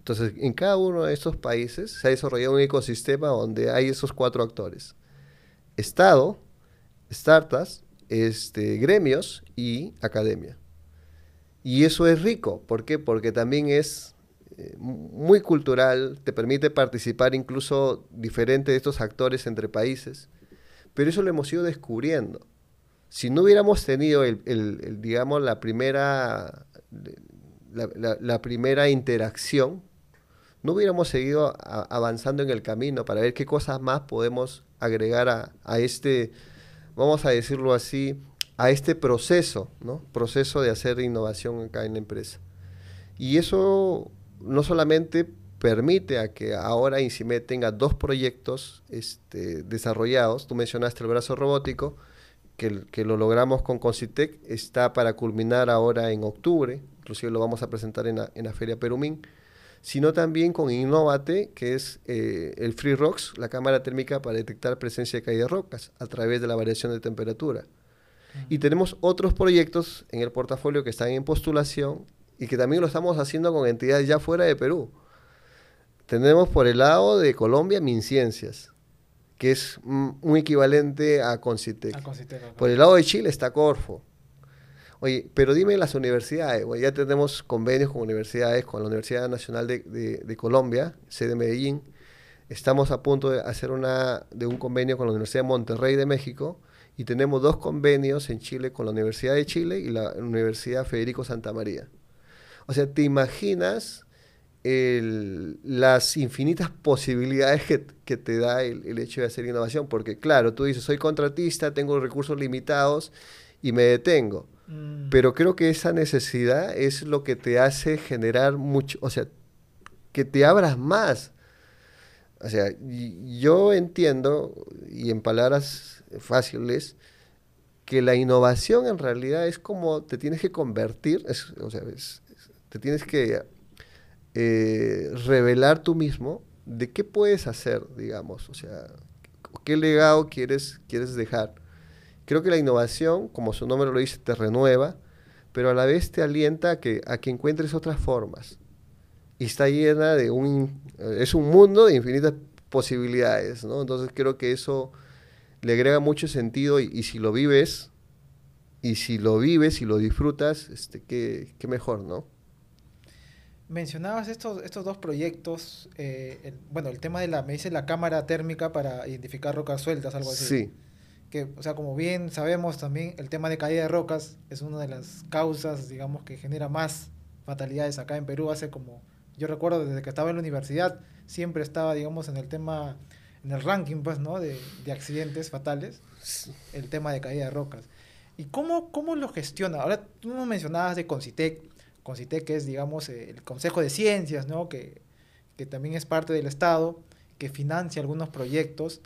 Entonces, en cada uno de estos países se ha desarrollado un ecosistema donde hay esos cuatro actores. Estado, startups, este, gremios y academia. Y eso es rico. ¿Por qué? Porque también es eh, muy cultural, te permite participar incluso diferente de estos actores entre países. Pero eso lo hemos ido descubriendo. Si no hubiéramos tenido, el, digamos, la primera, la primera interacción no hubiéramos seguido avanzando en el camino para ver qué cosas más podemos agregar a, este, vamos a decirlo así, a este proceso, ¿no? Proceso de hacer innovación acá en la empresa. Y eso no solamente permite a que ahora INCIME tenga dos proyectos este, desarrollados. Tú mencionaste el brazo robótico, que, que lo logramos con Concitec, está para culminar ahora en octubre, inclusive lo vamos a presentar en la, en la Feria Perumín sino también con Innovate, que es eh, el Free Rocks, la cámara térmica para detectar presencia de caída de rocas a través de la variación de temperatura. Y tenemos otros proyectos en el portafolio que están en postulación y que también lo estamos haciendo con entidades ya fuera de Perú. Tenemos por el lado de Colombia MinCiencias, que es un equivalente a Concitec. Por el lado de Chile está Corfo. Oye, pero dime las universidades, ya tenemos convenios con universidades, con la Universidad Nacional de, Colombia, sede Medellín, estamos a punto de hacer una, de un convenio con la Universidad de Monterrey de México y tenemos dos convenios en Chile con la Universidad de Chile y la Universidad Federico Santa María. O sea, ¿te imaginas las infinitas posibilidades que, te da el, el, hecho de hacer innovación? Porque claro, tú dices, soy contratista, tengo recursos limitados y me detengo. Mm. Pero creo que esa necesidad es lo que te hace generar mucho, o sea, que te abras más. O sea, yo entiendo, y en palabras fáciles, que la innovación en realidad es como te tienes que convertir, o sea, te tienes que eh, revelar tú mismo de qué puedes hacer, digamos, o sea, qué legado quieres, quieres dejar. Creo que la innovación, como su nombre lo dice, te renueva, pero a la vez te alienta a que, a que encuentres otras formas. Y está llena de un... Es un mundo de infinitas posibilidades, ¿no? Entonces creo que eso le agrega mucho sentido y, si lo vives, y si lo vives y lo disfrutas, este, qué, qué mejor, ¿no? Mencionabas estos, estos dos proyectos, eh, bueno, el tema de la, me dice la cámara térmica para identificar rocas sueltas, algo así. Sí que, o sea, como bien sabemos también, el tema de caída de rocas es una de las causas, digamos, que genera más fatalidades acá en Perú. Hace como, yo recuerdo desde que estaba en la universidad, siempre estaba, digamos, en el tema, en el ranking, pues, ¿no? De, de accidentes fatales, el tema de caída de rocas. ¿Y cómo, cómo lo gestiona? Ahora, tú nos mencionabas de Concitec, Concitec que es, digamos, el Consejo de Ciencias, ¿no? Que, que también es parte del Estado, que financia algunos proyectos.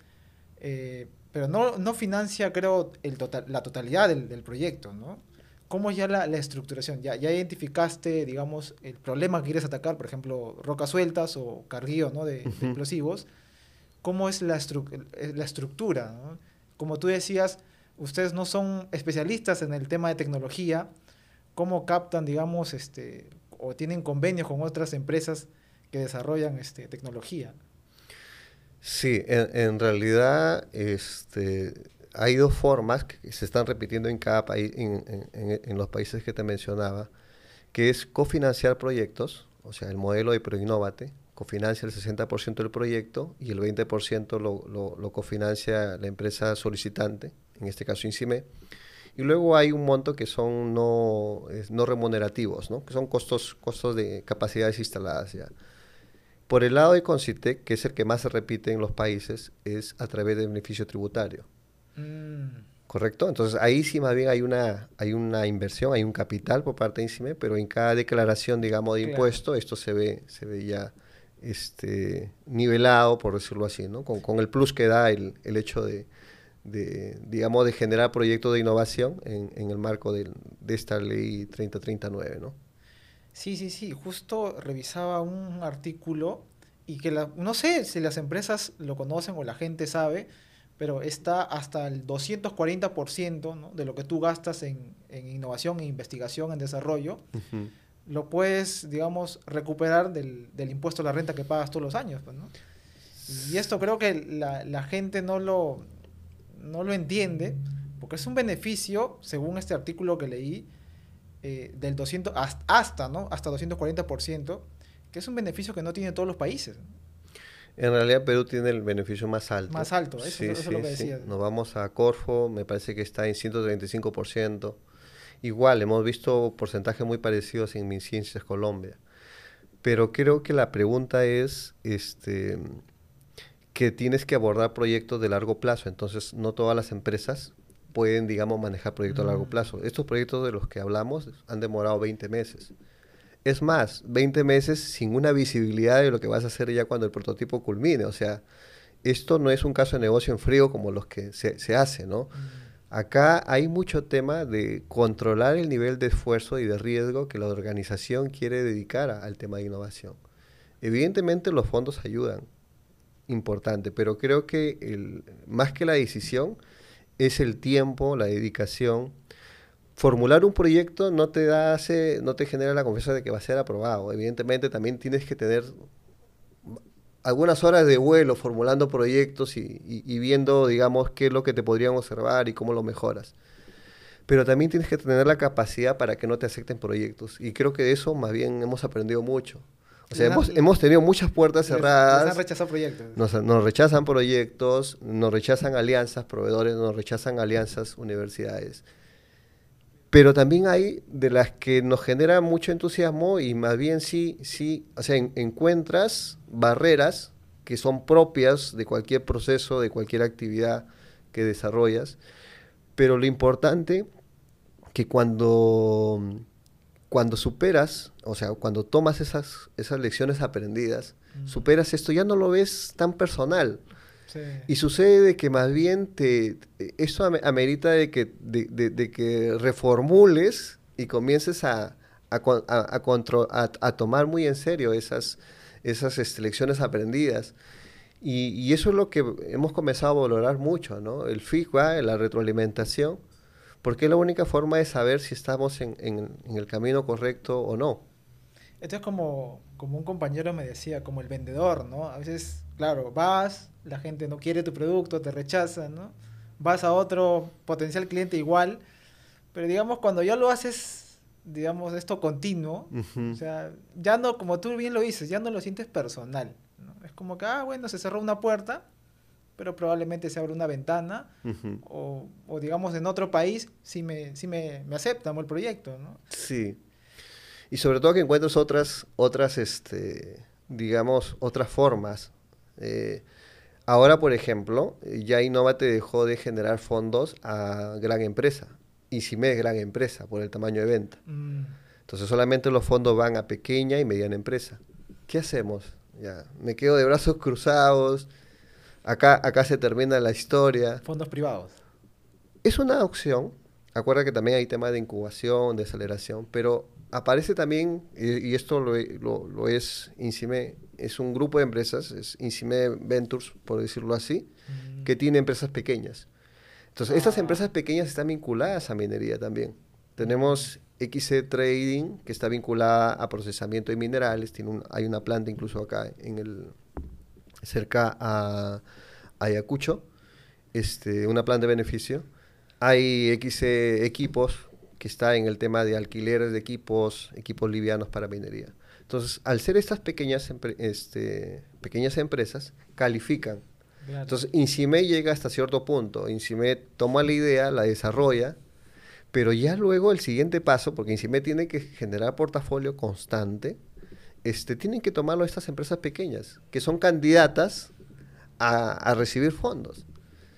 Eh, pero no, no financia, creo, el total, la totalidad del, del proyecto, ¿no? ¿Cómo es ya la, la, estructuración? ¿Ya, ya identificaste, digamos, el problema que quieres atacar, por ejemplo, rocas sueltas o carguío ¿no? de, explosivos? ¿Cómo es la, la estructura? ¿no? Como tú decías, ustedes no son especialistas en el tema de tecnología, ¿cómo captan, digamos, este, o tienen convenios con otras empresas que desarrollan este, tecnología? Sí, en, realidad este, hay dos formas que se están repitiendo en cada país, en, los países que te mencionaba, que es cofinanciar proyectos, o sea, el modelo de Proinnovate, cofinancia el 60% del proyecto y el 20% lo, lo, lo, cofinancia la empresa solicitante, en este caso INCIME. Y luego hay un monto que son no, no remunerativos, ¿no? que son costos, costos de capacidades instaladas ya. Por el lado de Concitec, que es el que más se repite en los países, es a través del beneficio tributario. Mm. ¿Correcto? Entonces ahí sí más bien hay una, hay una inversión, hay un capital por parte de INCIME, pero en cada declaración, digamos, de impuesto, esto se ve, se ve ya este, nivelado, por decirlo así, ¿no? Con, con el plus que da el, el hecho de, de, digamos, de generar proyectos de innovación en, en el marco de, de, esta ley 3039, ¿no? Sí, sí, sí. Justo revisaba un artículo y que la, no sé si las empresas lo conocen o la gente sabe, pero está hasta el 240% ¿no? de lo que tú gastas en, en, innovación, en investigación, en desarrollo, lo puedes, digamos, recuperar del, del, impuesto a la renta que pagas todos los años. Pues, ¿no? Y esto creo que la, la, gente no lo, no lo entiende, porque es un beneficio, según este artículo que leí, eh, del 200 hasta, hasta, ¿no? hasta 240%, que es un beneficio que no tienen todos los países. En realidad Perú tiene el beneficio más alto. Más alto, eso, es lo que decía. Nos vamos a Corfo, me parece que está en 135%. Igual, hemos visto porcentajes muy parecidos en MinCiencias Colombia. Pero creo que la pregunta es este, que tienes que abordar proyectos de largo plazo. Entonces, no todas las empresas pueden, digamos, manejar proyectos a largo mm. plazo. Estos proyectos de los que hablamos han demorado 20 meses. Es más, 20 meses sin una visibilidad de lo que vas a hacer ya cuando el prototipo culmine. O sea, esto no es un caso de negocio en frío como los que se, se hace, ¿no? Mm. Acá hay mucho tema de controlar el nivel de esfuerzo y de riesgo que la organización quiere dedicar al tema de innovación. Evidentemente los fondos ayudan, importante, pero creo que el, más que la decisión es el tiempo, la dedicación, formular un proyecto no te da, no te genera la confianza de que va a ser aprobado. Evidentemente también tienes que tener algunas horas de vuelo formulando proyectos y, y, viendo, digamos, qué es lo que te podrían observar y cómo lo mejoras. Pero también tienes que tener la capacidad para que no te acepten proyectos. Y creo que de eso más bien hemos aprendido mucho. O sea, hemos, hemos, tenido muchas puertas cerradas. Nos han rechazado proyectos. Nos, nos, rechazan proyectos, nos rechazan alianzas, proveedores, nos rechazan alianzas, universidades pero también hay de las que nos genera mucho entusiasmo y más bien sí, sí, o sea, encuentras barreras que son propias de cualquier proceso, de cualquier actividad que desarrollas, pero lo importante que cuando, cuando superas, o sea, cuando tomas esas, esas lecciones aprendidas, superas esto, ya no lo ves tan personal, y sucede de que más bien te, eso amerita de que, de, que reformules y comiences a, a, tomar muy en serio esas, esas este, lecciones aprendidas. Y, eso es lo que hemos comenzado a valorar mucho, ¿no? El feedback, la retroalimentación, porque es la única forma de saber si estamos en, en el camino correcto o no. Esto es como, como un compañero me decía, como el vendedor, ¿no? A veces, claro, vas, la gente no quiere tu producto, te rechaza, ¿no? Vas a otro potencial cliente igual, pero digamos, cuando ya lo haces, digamos, esto continuo, o sea, ya no, como tú bien lo dices, ya no lo sientes personal, ¿no? Es como que, ah, bueno, se cerró una puerta, pero probablemente se abre una ventana, o, o, digamos, en otro país sí me, sí me, me aceptan el proyecto, ¿no? Sí. Y sobre todo que encuentres otras, otras este, digamos, otras formas. Eh, ahora, por ejemplo, ya Innova te dejó de generar fondos a gran empresa. Y si me es gran empresa por el tamaño de venta. Mm. Entonces solamente los fondos van a pequeña y mediana empresa. ¿Qué hacemos? Ya, me quedo de brazos cruzados. Acá, acá se termina la historia. Fondos privados. Es una opción. Acuerda que también hay temas de incubación, de aceleración, pero aparece también, y, esto lo, lo, es Incime, es un grupo de empresas, es Incime Ventures, por decirlo así, mm. que tiene empresas pequeñas. Entonces, estas Ah. empresas pequeñas están vinculadas a minería también. Tenemos XC Trading, que está vinculada a procesamiento de minerales. Tiene un- hay una planta incluso acá en el, cerca a, Ayacucho, este, una planta de beneficio. Hay XC Equipos, que está en el tema de alquileres de equipos, equipos livianos para minería. Entonces, al ser estas pequeñas, este, pequeñas empresas, califican Claro. entonces, INCIME llega hasta cierto punto. INCIME toma la idea, la desarrolla, pero ya luego el siguiente paso, porque INCIME tiene que generar portafolio constante, este, tienen que tomarlo estas empresas pequeñas, que son candidatas a, a recibir fondos.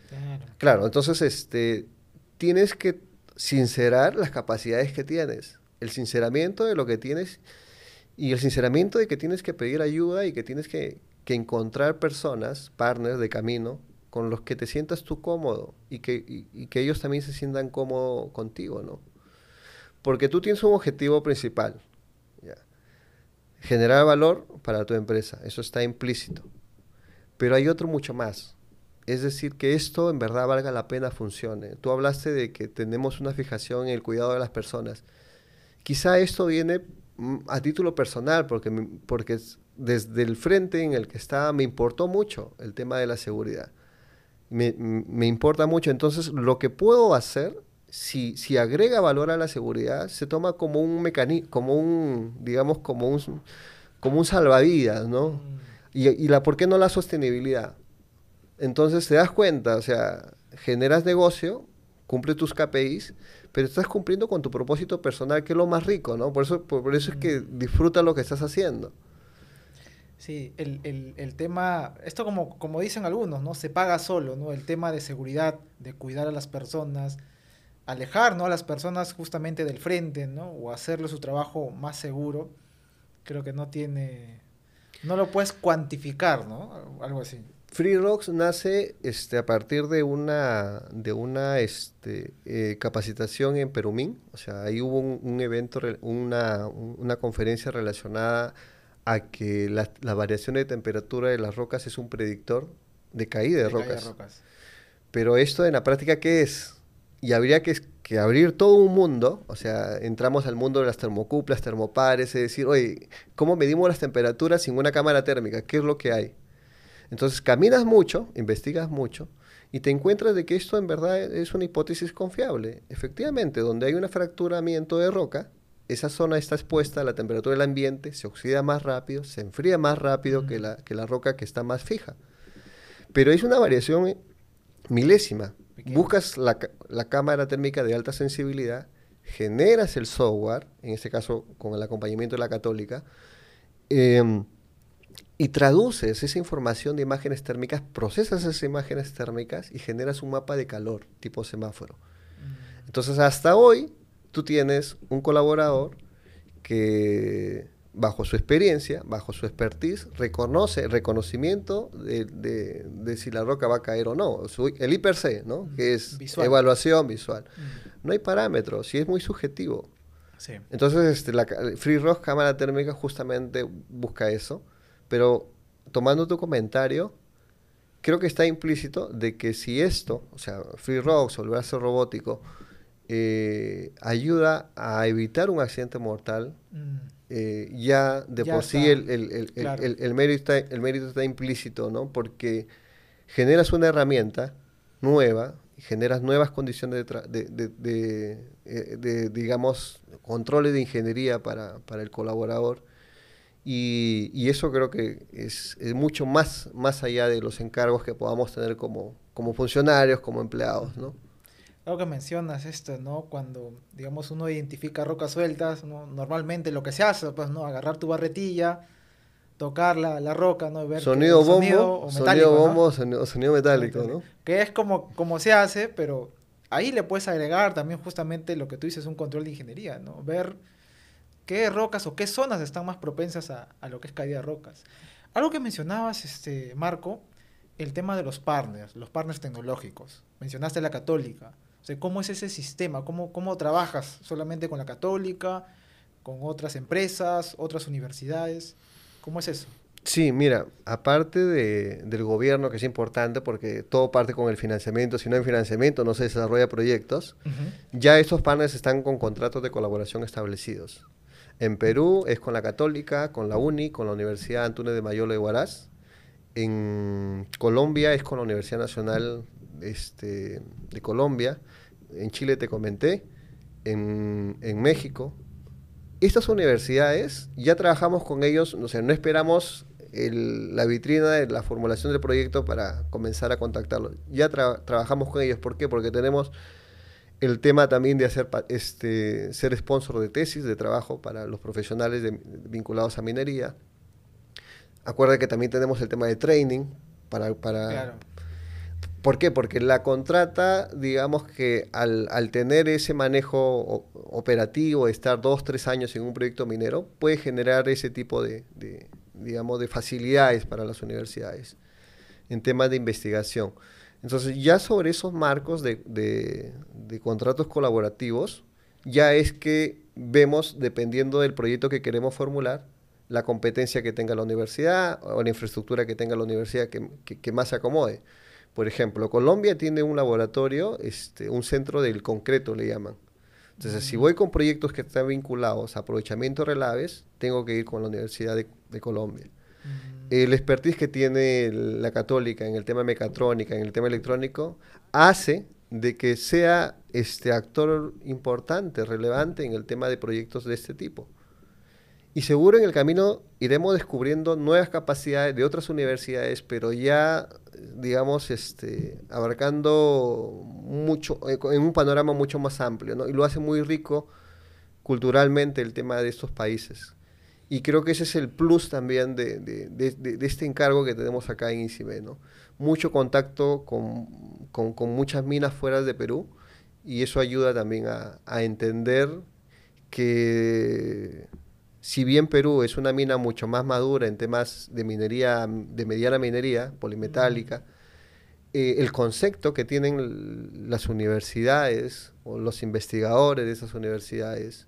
Claro. Claro, entonces este, tienes que sincerar las capacidades que tienes, el sinceramiento de lo que tienes y el sinceramiento de que tienes que pedir ayuda y que tienes que, que encontrar personas, partners de camino, con los que te sientas tú cómodo y que, y- y que ellos también se sientan cómodos contigo, ¿no? Porque tú tienes un objetivo principal. Generar valor para tu empresa, eso está implícito. Pero hay otro mucho más. Es decir, que esto en verdad valga la pena, funcione. Tú hablaste de que tenemos una fijación en el cuidado de las personas. Quizá esto viene mm, a título personal, porque, porque es- desde el frente en el que estaba me importó mucho el tema de la seguridad. Me, m- me importa mucho. Entonces, lo que puedo hacer, si, si agrega valor a la seguridad, se toma como un mecanismo, como un, digamos, como un, como un salvavidas, ¿no? Mm. Y, y la, ¿por qué no la sostenibilidad? Entonces te das cuenta, o sea, generas negocio, cumple tus KPIs, pero estás cumpliendo con tu propósito personal, que es lo más rico, ¿no? Por eso, por, por eso es que disfruta lo que estás haciendo. Sí, el, el, el tema, esto como, como dicen algunos, ¿no? Se paga solo, ¿no? El tema de seguridad, de cuidar a las personas, alejar, ¿no? A las personas justamente del frente, ¿no? O hacerle su trabajo más seguro, creo que no tiene, no lo puedes cuantificar, ¿no? Algo así. Free Rocks nace este, a partir de una, de una este, eh, capacitación en Perumín. O sea, ahí hubo un, un evento, una, un- una conferencia relacionada a que la, la variación de temperatura de las rocas es un predictor de caída de, De caída de rocas. rocas. Pero esto en la práctica, ¿qué es? Y habría que, que abrir todo un mundo, o sea, entramos al mundo de las termocuplas, termopares, es decir, oye, ¿cómo medimos las temperaturas sin una cámara térmica? ¿Qué es lo que hay? Entonces caminas mucho, investigas mucho y te encuentras de que esto en verdad es una hipótesis confiable. Efectivamente, donde hay un fracturamiento de roca, esa zona está expuesta a la temperatura del ambiente, se oxida más rápido, se enfría más rápido que, la, que la roca que está más fija. Pero es una variación milésima. Buscas la, la cámara térmica de alta sensibilidad, generas el software, en este caso con el acompañamiento de la católica, em, y traduces esa información de imágenes térmicas, procesas esas imágenes térmicas y generas un mapa de calor tipo semáforo. Mm. Entonces, hasta hoy, tú tienes un colaborador que, bajo su experiencia, bajo su expertise, reconoce reconocimiento de, de- de si la roca va a caer o no. Su- el IPRC, ¿no? Que es Visual. evaluación visual. Mm. No hay parámetros y es muy subjetivo. Sí. Entonces, este, la Free Rock Cámara Térmica justamente busca eso, pero tomando tu comentario, creo que está implícito de que si esto, o sea, Free Rocks o el brazo robótico, eh, ayuda a evitar un accidente mortal, Mm. Eh, ya de Ya por sí está, el, el- el- el- claro. el- el mérito está, el mérito está implícito, ¿no? Porque generas una herramienta nueva, generas nuevas condiciones de, tra- de, eh, de, digamos, controles de ingeniería para, para el colaborador. Y, y eso creo que es, es mucho más, más allá de los encargos que podamos tener como, como funcionarios, como empleados, ¿no? Algo que mencionas esto, ¿no? Cuando, digamos, uno identifica rocas sueltas, ¿no? Normalmente lo que se hace, pues, ¿no? Agarrar tu barretilla, tocar la, la roca, ¿no? Y ver Sonido bombo, o sonido, metálico, ¿no? bombo, sonido, sonido metálico, ¿no? Que es como, como se hace, pero ahí le puedes agregar también justamente lo que tú dices, un control de ingeniería, ¿no? Ver qué rocas o qué zonas están más propensas a, a lo que es caída de rocas. Algo que mencionabas, este, Marco, el tema de los partners, los partners tecnológicos. Mencionaste la católica. Sea, ¿cómo es ese sistema? ¿Cómo, cómo trabajas solamente con la católica, con otras empresas, otras universidades? ¿Cómo es eso? Sí, mira, aparte de, del gobierno, que es importante porque todo parte con el financiamiento, si no hay financiamiento no se desarrolla proyectos, ya estos partners están con contratos de colaboración establecidos. En Perú es con la Católica, con la UNI, con la Universidad Antunes de Mayolo de Huaraz. En Colombia es con la Universidad Nacional este, de Colombia. En Chile te comenté. En, en México. Estas universidades ya trabajamos con ellos, o sea, no esperamos la vitrina de la formulación del proyecto para comenzar a contactarlos. Ya trabajamos con ellos. ¿Por qué? Porque tenemos el tema también de hacer este, ser sponsor de tesis de trabajo para los profesionales vinculados a minería. Acuerda que también tenemos el tema de training para... para ¿Por qué? Porque la contrata, digamos que al, al tener ese manejo operativo, estar dos, tres años en un proyecto minero, puede generar ese tipo de, digamos, de facilidades para las universidades en temas de investigación. Entonces, ya sobre esos marcos de, de, contratos colaborativos, ya es que vemos, dependiendo del proyecto que queremos formular, la competencia que tenga la universidad o la infraestructura que tenga la universidad que, que, más se acomode. Por ejemplo, Colombia tiene un laboratorio, este, un centro del concreto le llaman. Entonces, si voy con proyectos que están vinculados a aprovechamiento de relaves, tengo que ir con la Universidad de, de Colombia. El expertise que tiene la católica en el tema mecatrónica, en el tema electrónico, hace de que sea este actor importante, relevante en el tema de proyectos de este tipo. Y seguro en el camino iremos descubriendo nuevas capacidades de otras universidades, pero ya, digamos, este, abarcando mucho, eh, en un panorama mucho más amplio, ¿no? Y lo hace muy rico culturalmente el tema de estos países. Y creo que ese es el plus también de, de, de, este encargo que tenemos acá en ICIME, ¿no? Mucho contacto con, con, con, muchas minas fuera de Perú y eso ayuda también a, a, entender que si bien Perú es una mina mucho más madura en temas de minería, de mediana minería, polimetálica, eh, el concepto que tienen las universidades o los investigadores de esas universidades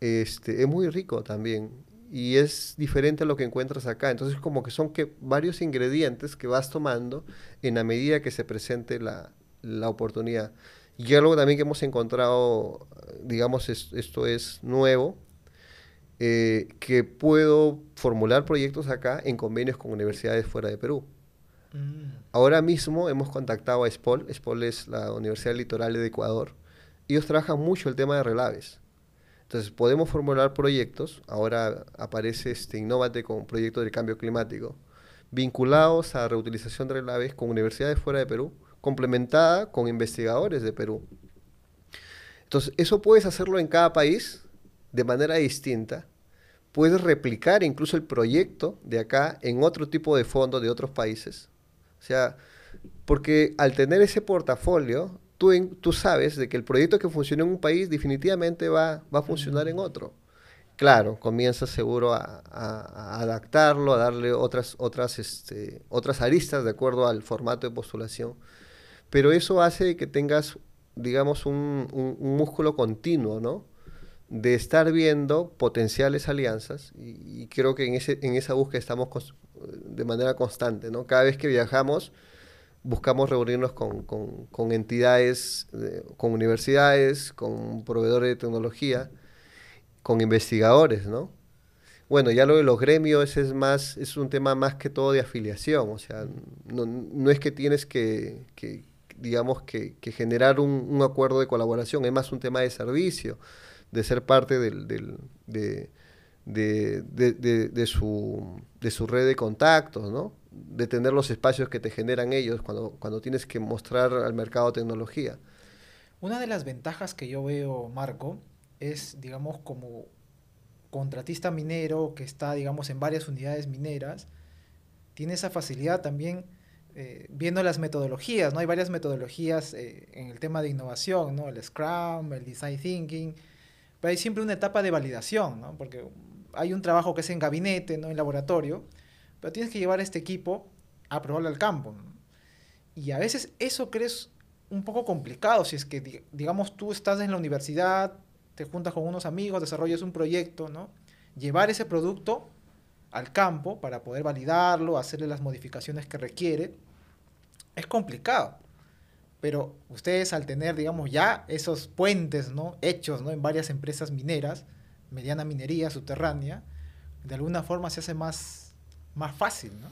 este, es muy rico también y es diferente a lo que encuentras acá. Entonces como que son que varios ingredientes que vas tomando en la medida que se presente la, la oportunidad. Y algo también que hemos encontrado, digamos, esto es nuevo, eh, que puedo formular proyectos acá en convenios con universidades fuera de Perú. Mm. Ahora mismo hemos contactado a SPOL, SPOL es la Universidad Litoral de Ecuador, ellos trabajan mucho el tema de relaves. Entonces, podemos formular proyectos, ahora aparece este Innovate con un proyecto de cambio climático, vinculados a reutilización de relaves con universidades fuera de Perú, complementada con investigadores de Perú. Entonces, eso puedes hacerlo en cada país de manera distinta. Puedes replicar incluso el proyecto de acá en otro tipo de fondo de otros países. O sea, porque al tener ese portafolio, tú, sabes de que el proyecto que funciona en un país definitivamente va, va a funcionar en otro. Claro, comienzas seguro a, adaptarlo, a darle otras, otras, este, otras aristas de acuerdo al formato de postulación. Pero eso hace que tengas, digamos, un, un, músculo continuo, ¿no? De estar viendo potenciales alianzas y, creo que en, ese, en esa búsqueda estamos de manera constante, ¿no? Cada vez que viajamos, buscamos reunirnos con, con, entidades, con universidades, con proveedores de tecnología, con investigadores, ¿no? Bueno, ya lo de los gremios es más, es un tema más que todo de afiliación, o sea, no, no es que tienes que, que digamos, que, generar un, acuerdo de colaboración, es más un tema de servicio, de ser parte de, de, de, de, su, de su red de contactos, ¿no? de tener los espacios que te generan ellos cuando, cuando tienes que mostrar al mercado tecnología. Una de las ventajas que yo veo, Marco, es, digamos, como contratista minero que está, digamos, en varias unidades mineras, tiene esa facilidad también eh, viendo las metodologías, ¿no? Hay varias metodologías eh, en el tema de innovación, ¿no? El Scrum, el Design Thinking, pero hay siempre una etapa de validación, ¿no? Porque hay un trabajo que es en gabinete, ¿no? En laboratorio, pero tienes que llevar este equipo a probarlo al campo. Y a veces eso crees un poco complicado, si es que, digamos, tú estás en la universidad, te juntas con unos amigos, desarrollas un proyecto, ¿no? Llevar ese producto al campo para poder validarlo, hacerle las modificaciones que requiere, es complicado. Pero ustedes al tener, digamos, ya esos puentes ¿no? hechos ¿no? en varias empresas mineras, mediana minería subterránea, de alguna forma se hace más, más fácil, ¿no?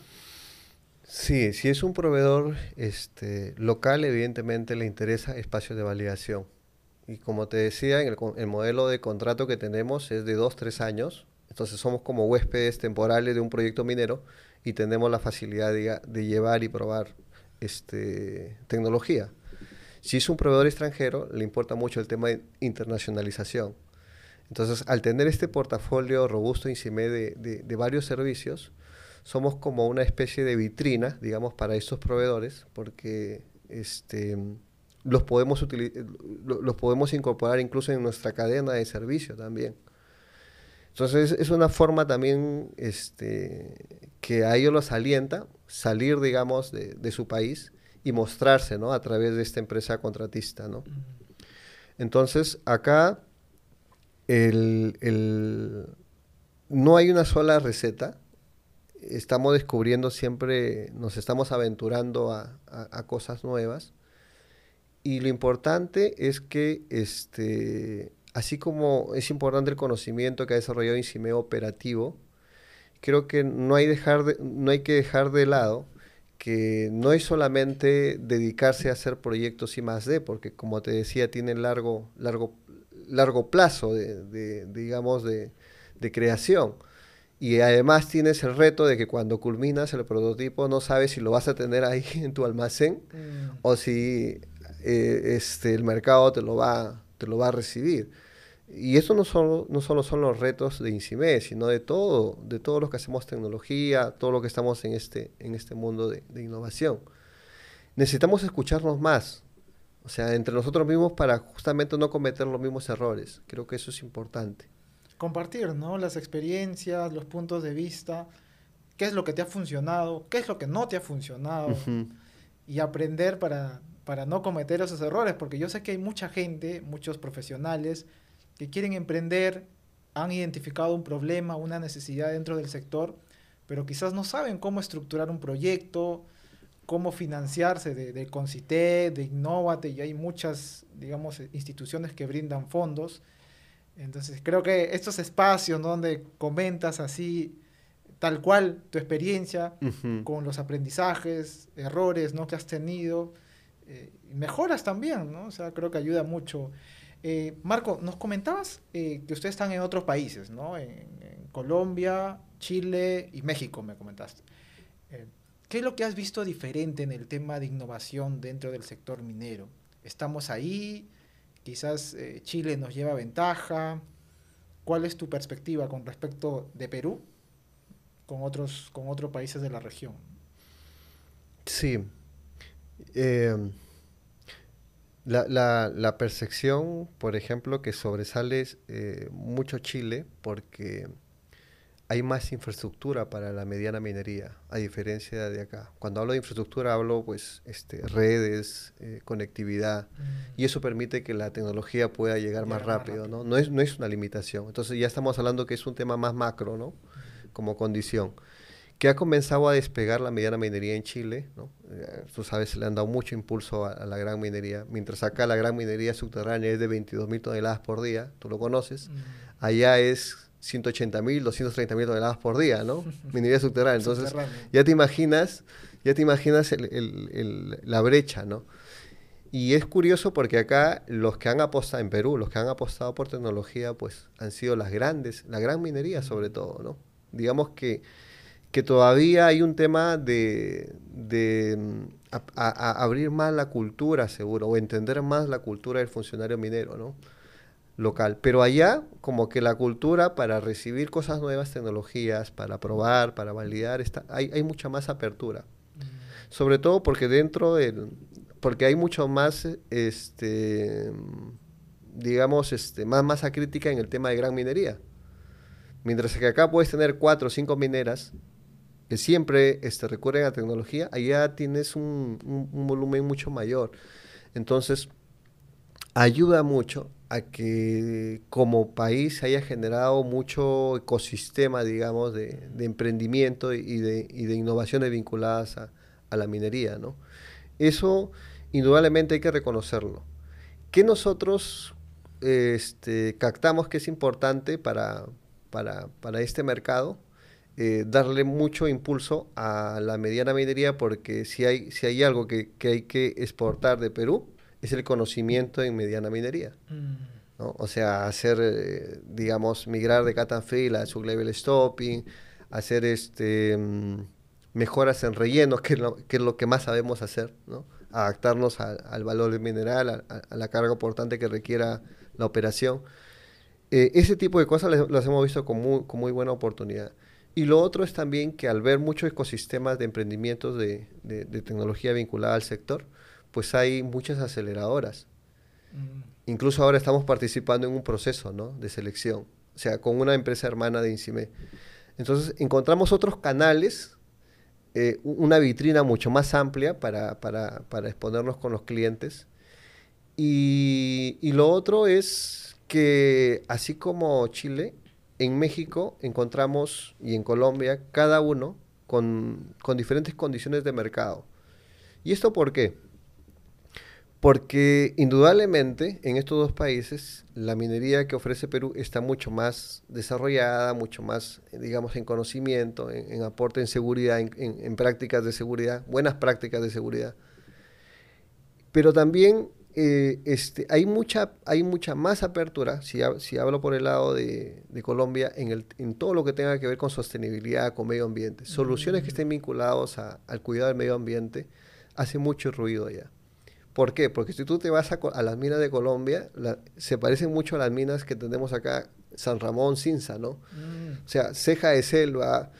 Sí, si es un proveedor este, local, evidentemente le interesa espacio de validación. Y como te decía, en el, el modelo de contrato que tenemos es de dos, tres años. Entonces somos como huéspedes temporales de un proyecto minero y tenemos la facilidad de, de llevar y probar este, tecnología. Si es un proveedor extranjero, le importa mucho el tema de internacionalización. Entonces, al tener este portafolio robusto INCIME de, de, de varios servicios, somos como una especie de vitrina, digamos, para estos proveedores, porque este, los, podemos los podemos incorporar incluso en nuestra cadena de servicio también. Entonces es una forma también este, que a ellos los alienta salir, digamos, de, de, su país y mostrarse, ¿no? A través de esta empresa contratista, ¿no? Entonces, acá el, el, no hay una sola receta, estamos descubriendo siempre, nos estamos aventurando a, a, a, cosas nuevas. Y lo importante es que, este, así como es importante el conocimiento que ha desarrollado INCIME operativo, creo que no hay, dejar de, no hay que dejar de lado que no es solamente dedicarse a hacer proyectos I más D, porque como te decía, tienen largo, largo, largo plazo de, de digamos, de, de creación. Y además tienes el reto de que cuando culminas el prototipo no sabes si lo vas a tener ahí en tu almacén mm. o si eh, este, el mercado te lo, va, te lo va a recibir. Y eso no solo, no solo son los retos de INCIME, sino de todo, de todos los que hacemos tecnología, todo lo que estamos en este, en este mundo de, de innovación. Necesitamos escucharnos más, o sea, entre nosotros mismos para justamente no cometer los mismos errores. Creo que eso es importante compartir, ¿no? Las experiencias, los puntos de vista, qué es lo que te ha funcionado, qué es lo que no te ha funcionado, uh -huh. y aprender para, para no cometer esos errores, porque yo sé que hay mucha gente, muchos profesionales, que quieren emprender, han identificado un problema, una necesidad dentro del sector, pero quizás no saben cómo estructurar un proyecto, cómo financiarse de, de Concité, de Innovate, y hay muchas, digamos, instituciones que brindan fondos, entonces creo que estos espacios ¿no? donde comentas así, tal cual, tu experiencia uh -huh. con los aprendizajes, errores ¿no? que has tenido, eh, mejoras también, ¿no? O sea, creo que ayuda mucho. Eh, Marco, nos comentabas eh, que ustedes están en otros países, ¿no? En, Colombia, Chile y México, me comentaste. Eh, ¿Qué es lo que has visto diferente en el tema de innovación dentro del sector minero? ¿Estamos ahí? quizás Chile nos lleva ventaja. ¿Cuál es tu perspectiva con respecto de Perú con otros, con otros países de la región? Sí. La, la, la, percepción, por ejemplo, que sobresale eh, mucho Chile porque hay más infraestructura para la mediana minería, a diferencia de acá. Cuando hablo de infraestructura hablo pues este, redes, eh, conectividad, mm. y eso permite que la tecnología pueda llegar más rápido, más rápido, ¿no? No es, no es una limitación. Entonces ya estamos hablando que es un tema más macro, ¿no? Como condición. Que ha comenzado a despegar la mediana minería en Chile, ¿no? Eh, tú sabes, se le han dado mucho impulso a, a, la gran minería, mientras acá la gran minería subterránea es de 22 mil toneladas por día, tú lo conoces, mm. allá es 180 mil, 230 mil toneladas por día, ¿no? Minería subterránea. Entonces, subterránea. ya te imaginas, ya te imaginas el, el, el, la brecha, ¿no? Y es curioso porque acá los que han apostado, en Perú, los que han apostado por tecnología, pues han sido las grandes, la gran minería sobre todo, ¿no? Digamos que, que todavía hay un tema de, de a, a, a abrir más la cultura, seguro, o entender más la cultura del funcionario minero, ¿no? local. Pero allá, como que la cultura para recibir cosas nuevas, tecnologías, para probar, para validar, está, hay, hay mucha más apertura. Mm. Sobre todo porque dentro del, porque hay mucho más, este, digamos, este, más masa crítica en el tema de gran minería. Mientras que acá puedes tener cuatro o cinco mineras que siempre este, recurren a tecnología, allá tienes un, un, volumen mucho mayor. Entonces, ayuda mucho a que como país haya generado mucho ecosistema, digamos, de, emprendimiento y de, y de, innovaciones vinculadas a, la minería, ¿no? Eso indudablemente hay que reconocerlo. ¿Qué nosotros este, captamos que es importante para, para, para este mercado? Eh, darle mucho impulso a la mediana minería porque si hay, si hay algo que, que hay que exportar de Perú, es el conocimiento en mediana minería. Mm. O sea, hacer, eh, digamos, migrar de cut and fill a level stopping, hacer este, mm, mejoras en rellenos, que es, lo, que es lo que más sabemos hacer, ¿no? adaptarnos al valor mineral, a, la carga importante que requiera la operación. Eh, ese tipo de cosas las, hemos visto con muy, con muy, buena oportunidad. Y lo otro es también que al ver muchos ecosistemas de emprendimientos de, de, de tecnología vinculada al sector, pues hay muchas aceleradoras. Mm. Incluso ahora estamos participando en un proceso de selección, o sea, con una empresa hermana de INCIME. Entonces, encontramos otros canales, eh, una vitrina mucho más amplia para, exponernos con los clientes. Y, lo otro es que, así como Chile, en México encontramos, y en Colombia, cada uno con, con diferentes condiciones de mercado. ¿Y esto por qué? Porque indudablemente en estos dos países la minería que ofrece Perú está mucho más desarrollada, mucho más, digamos, en conocimiento, en, aporte en seguridad, en, prácticas de seguridad, buenas prácticas de seguridad. Pero también eh, este, hay, mucha, hay mucha más apertura, si, si hablo por el lado de, Colombia, en, el, en, todo lo que tenga que ver con sostenibilidad, con medio ambiente. Soluciones que estén vinculadas al cuidado del medio ambiente, hace mucho ruido allá. ¿Por qué? Porque si tú te vas a, las minas de Colombia, se parecen mucho a las minas que tenemos acá, San Ramón, Cinza, ¿no? Mm. O sea, ceja de selva.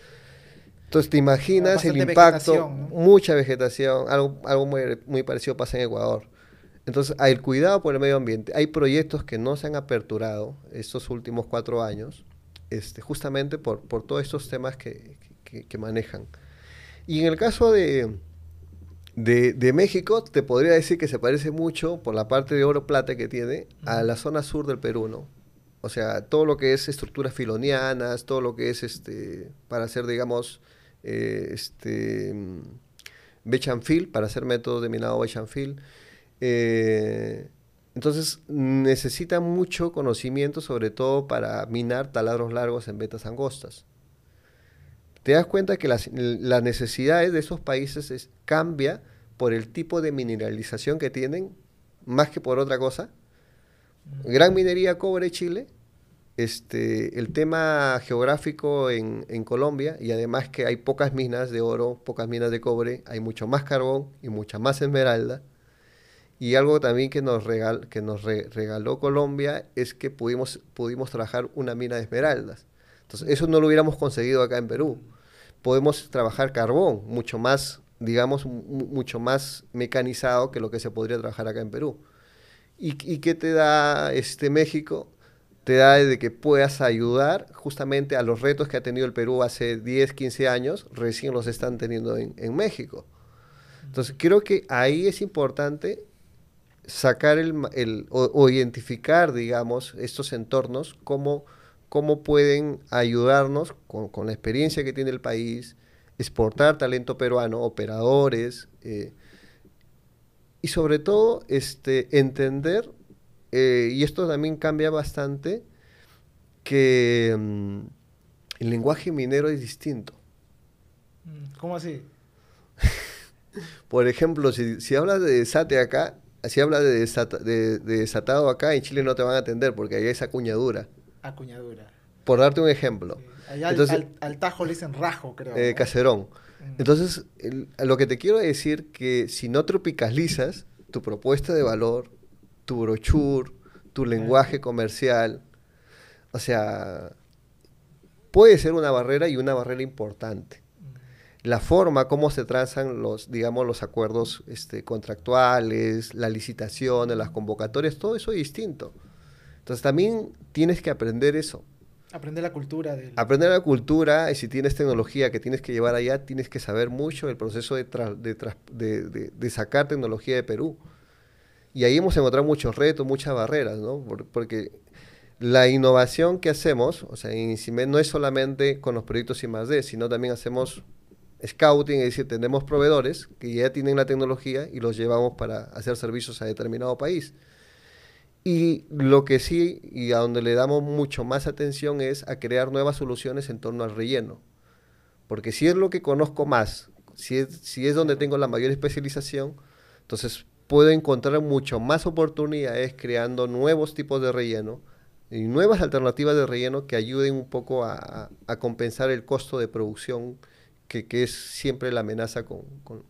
Entonces te imaginas el impacto, mucha vegetación, algo, algo muy, parecido pasa en Ecuador. Entonces, hay el cuidado por el medio ambiente. Hay proyectos que no se han aperturado estos últimos cuatro años, este, justamente por, por todos estos temas que manejan. Y en el caso de, de, México, te podría decir que se parece mucho por la parte de oro-plata que tiene a la zona sur del Perú, ¿no? O sea, todo lo que es estructuras filonianas, todo lo que es, este, para hacer, digamos, eh, este, Bechanfil, para hacer métodos de minado Bechanfil. Eh, entonces, necesita mucho conocimiento, sobre todo para minar taladros largos en vetas angostas te das cuenta que las, necesidades de esos países es, cambia por el tipo de mineralización que tienen, más que por otra cosa. Gran minería cobre Chile, este, el tema geográfico en, Colombia y además que hay pocas minas de oro, pocas minas de cobre, hay mucho más carbón y mucha más esmeralda. Y algo también que nos, regal, que nos regaló Colombia es que pudimos, pudimos trabajar una mina de esmeraldas. Entonces, eso no lo hubiéramos conseguido acá en Perú podemos trabajar carbón, mucho más, digamos, mucho más mecanizado que lo que se podría trabajar acá en Perú. ¿Y, qué te da este México? Te da de que puedas ayudar justamente a los retos que ha tenido el Perú hace 10, 15 años, recién los están teniendo en, México. Entonces, creo que ahí es importante sacar el, o, identificar, digamos, estos entornos como cómo pueden ayudarnos con, la experiencia que tiene el país, exportar talento peruano, operadores, eh, y sobre todo este, entender, eh, y esto también cambia bastante, que mm, el lenguaje minero es distinto. Mm, ¿Cómo así? Por ejemplo, si, si hablas de desate acá, si hablas de, de, desatado acá, en Chile no te van a atender porque hay esa cuñadura. Acuñadura. Por darte un ejemplo. al, tajo le dicen rajo, creo. Eh, caserón. Mm. Entonces, lo que te quiero decir que si no tropicalizas tu propuesta de valor, tu brochure, tu lenguaje comercial, o sea, puede ser una barrera y una barrera importante. La forma, cómo se trazan los, digamos, los acuerdos este, contractuales, la licitación, las convocatorias, todo eso es distinto. Entonces también tienes que aprender eso. Aprender la cultura. Del... Aprender la cultura, y si tienes tecnología que tienes que llevar allá, tienes que saber mucho el proceso de, de, de, sacar tecnología de Perú. Y ahí hemos encontrado muchos retos, muchas barreras, ¿no? porque la innovación que hacemos, o sea, en INCIMED no es solamente con los proyectos I+.D., sino también hacemos scouting, es decir, tenemos proveedores que ya tienen la tecnología y los llevamos para hacer servicios a determinado país. Y lo que sí, y a donde le damos mucho más atención es a crear nuevas soluciones en torno al relleno. Porque si es lo que conozco más, si es, si es donde tengo la mayor especialización, entonces puedo encontrar mucho más oportunidades creando nuevos tipos de relleno y nuevas alternativas de relleno que ayuden un poco a, compensar el costo de producción que, es siempre la amenaza con,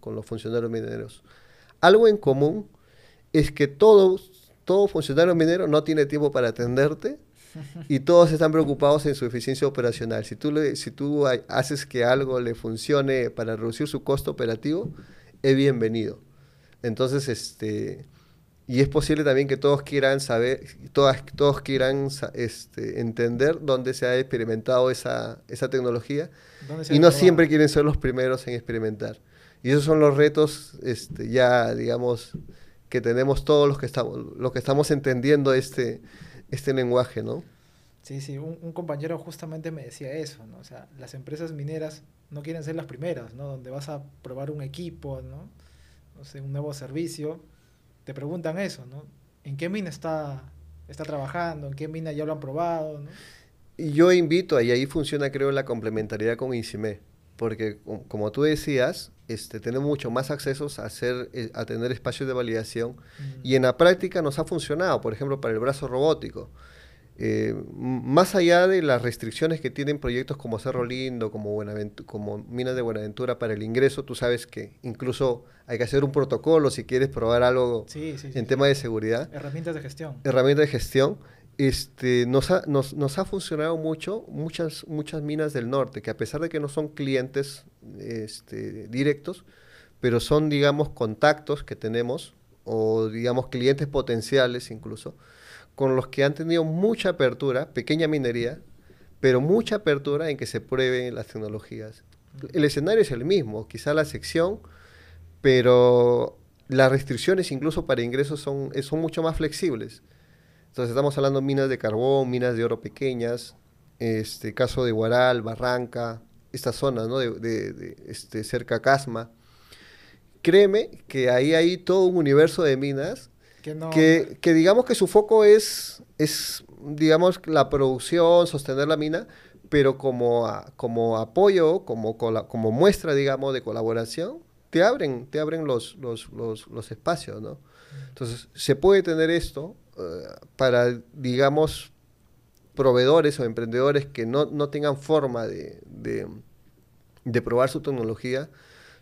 los funcionarios mineros. Algo en común es que todos, todo funcionario minero no tiene tiempo para atenderte y todos están preocupados en su eficiencia operacional. Si tú, le, si tú haces que algo le funcione para reducir su costo operativo, es bienvenido. Entonces, este, y es posible también que todos quieran saber, todas, todos quieran este, entender dónde se ha experimentado esa, esa tecnología y no siempre quieren ser los primeros en experimentar. Y esos son los retos este, ya, digamos, que tenemos todos los que estamos, los que estamos entendiendo este, este lenguaje, ¿no? Sí, sí, un, un, compañero justamente me decía eso, ¿no? O sea, las empresas mineras no quieren ser las primeras, ¿no? Donde vas a probar un equipo, ¿no? no sé, un nuevo servicio, te preguntan eso, ¿no? ¿En qué mina está, está trabajando? ¿En qué mina ya lo han probado? ¿no? Y yo invito, y ahí funciona creo la complementariedad con INCIME, porque como tú decías, este, tenemos mucho más accesos a, hacer, eh, a tener espacios de validación mm. y en la práctica nos ha funcionado, por ejemplo, para el brazo robótico. Eh, más allá de las restricciones que tienen proyectos como Cerro Lindo, como, como Minas de Buenaventura para el ingreso, tú sabes que incluso hay que hacer un protocolo si quieres probar algo en tema de seguridad. Herramientas de gestión. Herramientas de gestión. Este, nos, ha, nos, nos, ha funcionado mucho muchas, muchas minas del norte, que a pesar de que no son clientes este, directos, pero son, digamos, contactos que tenemos, o digamos, clientes potenciales incluso, con los que han tenido mucha apertura, pequeña minería, pero mucha apertura en que se prueben las tecnologías. El escenario es el mismo, quizá la sección, pero las restricciones incluso para ingresos son, mucho más flexibles. Entonces estamos hablando de minas de carbón, minas de oro pequeñas, este caso de Guaral, Barranca, estas zonas, ¿no? De, este, cerca Casma. Créeme que ahí hay todo un universo de minas que, que, digamos que su foco es, es, digamos, la producción, sostener la mina, pero como, como apoyo, como, como muestra, digamos, de colaboración, te abren, te abren los, los, los, los espacios, ¿no? Entonces, se puede tener esto eh, para, digamos, proveedores o emprendedores que no, no tengan forma de, de, de, probar su tecnología,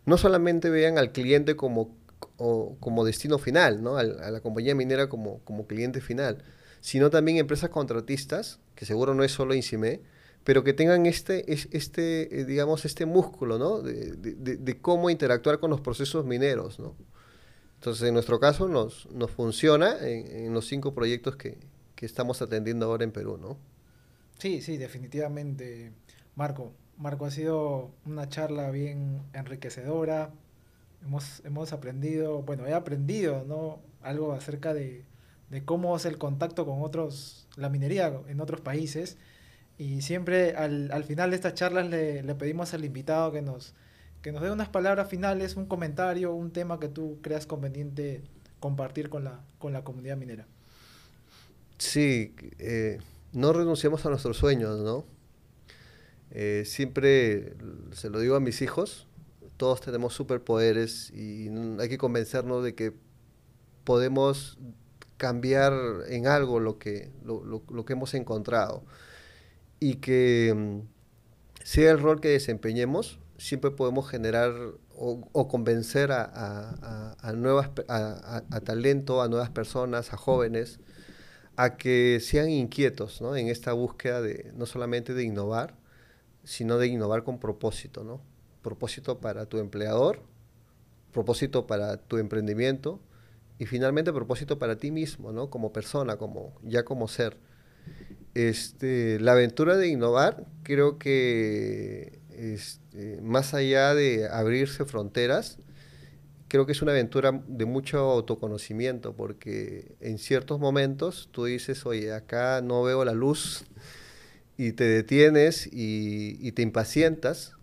no solamente vean al cliente como o como destino final, ¿no? a, la compañía minera como, como cliente final, sino también empresas contratistas, que seguro no es solo INCIME, pero que tengan este, este eh, digamos, este músculo, ¿no? De, de, cómo interactuar con los procesos mineros, ¿no? Entonces, en nuestro caso, nos, nos funciona en, en los cinco proyectos que, que, estamos atendiendo ahora en Perú, ¿no? Sí, sí, definitivamente, Marco. Marco, ha sido una charla bien enriquecedora, hemos, hemos aprendido, bueno, he aprendido, ¿no? Algo acerca de, de cómo es el contacto con otros, la minería en otros países. Y siempre al, al final de estas charlas le, le, pedimos al invitado que nos, que nos dé unas palabras finales, un comentario, un tema que tú creas conveniente compartir con la, con la comunidad minera. Sí, eh, no renunciamos a nuestros sueños, ¿no? Eh, siempre se lo digo a mis hijos, todos tenemos superpoderes y hay que convencernos de que podemos cambiar en algo lo que, lo, que hemos encontrado y que mm, sea el rol que desempeñemos, siempre podemos generar o, convencer a, nuevas, a, talento, a nuevas personas, a jóvenes, a que sean inquietos en esta búsqueda de no solamente de innovar, sino de innovar con propósito, ¿no? Propósito para tu empleador, propósito para tu emprendimiento y finalmente propósito para ti mismo, ¿no? Como persona, como ya como ser. Este, la aventura de innovar, creo que este, más allá de abrirse fronteras, creo que es una aventura de mucho autoconocimiento, porque en ciertos momentos tú dices, oye, acá no veo la luz, y te detienes y, te impacientas,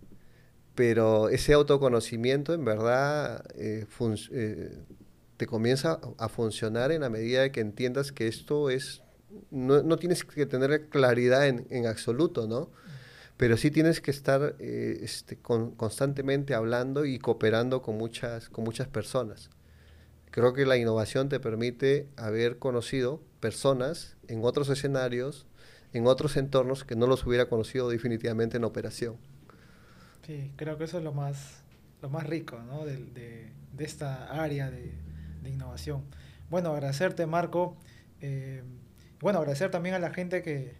pero ese autoconocimiento en verdad eh, eh, te comienza a funcionar en la medida de que entiendas que esto es, no, tienes que tener claridad en, en absoluto, ¿no? pero sí tienes que estar eh, este, constantemente hablando y cooperando con muchas, con muchas personas. Creo que la innovación te permite haber conocido personas en otros escenarios, en otros entornos que no los hubiera conocido definitivamente en operación. Sí, creo que eso es lo más, lo más rico ¿no? de, de, esta área de, de, innovación. Bueno, agradecerte Marco. Eh, bueno, agradecer también a la gente que,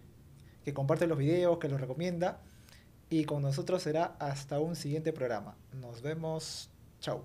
que comparte los videos, que los recomienda. Y con nosotros será hasta un siguiente programa. Nos vemos. Chao.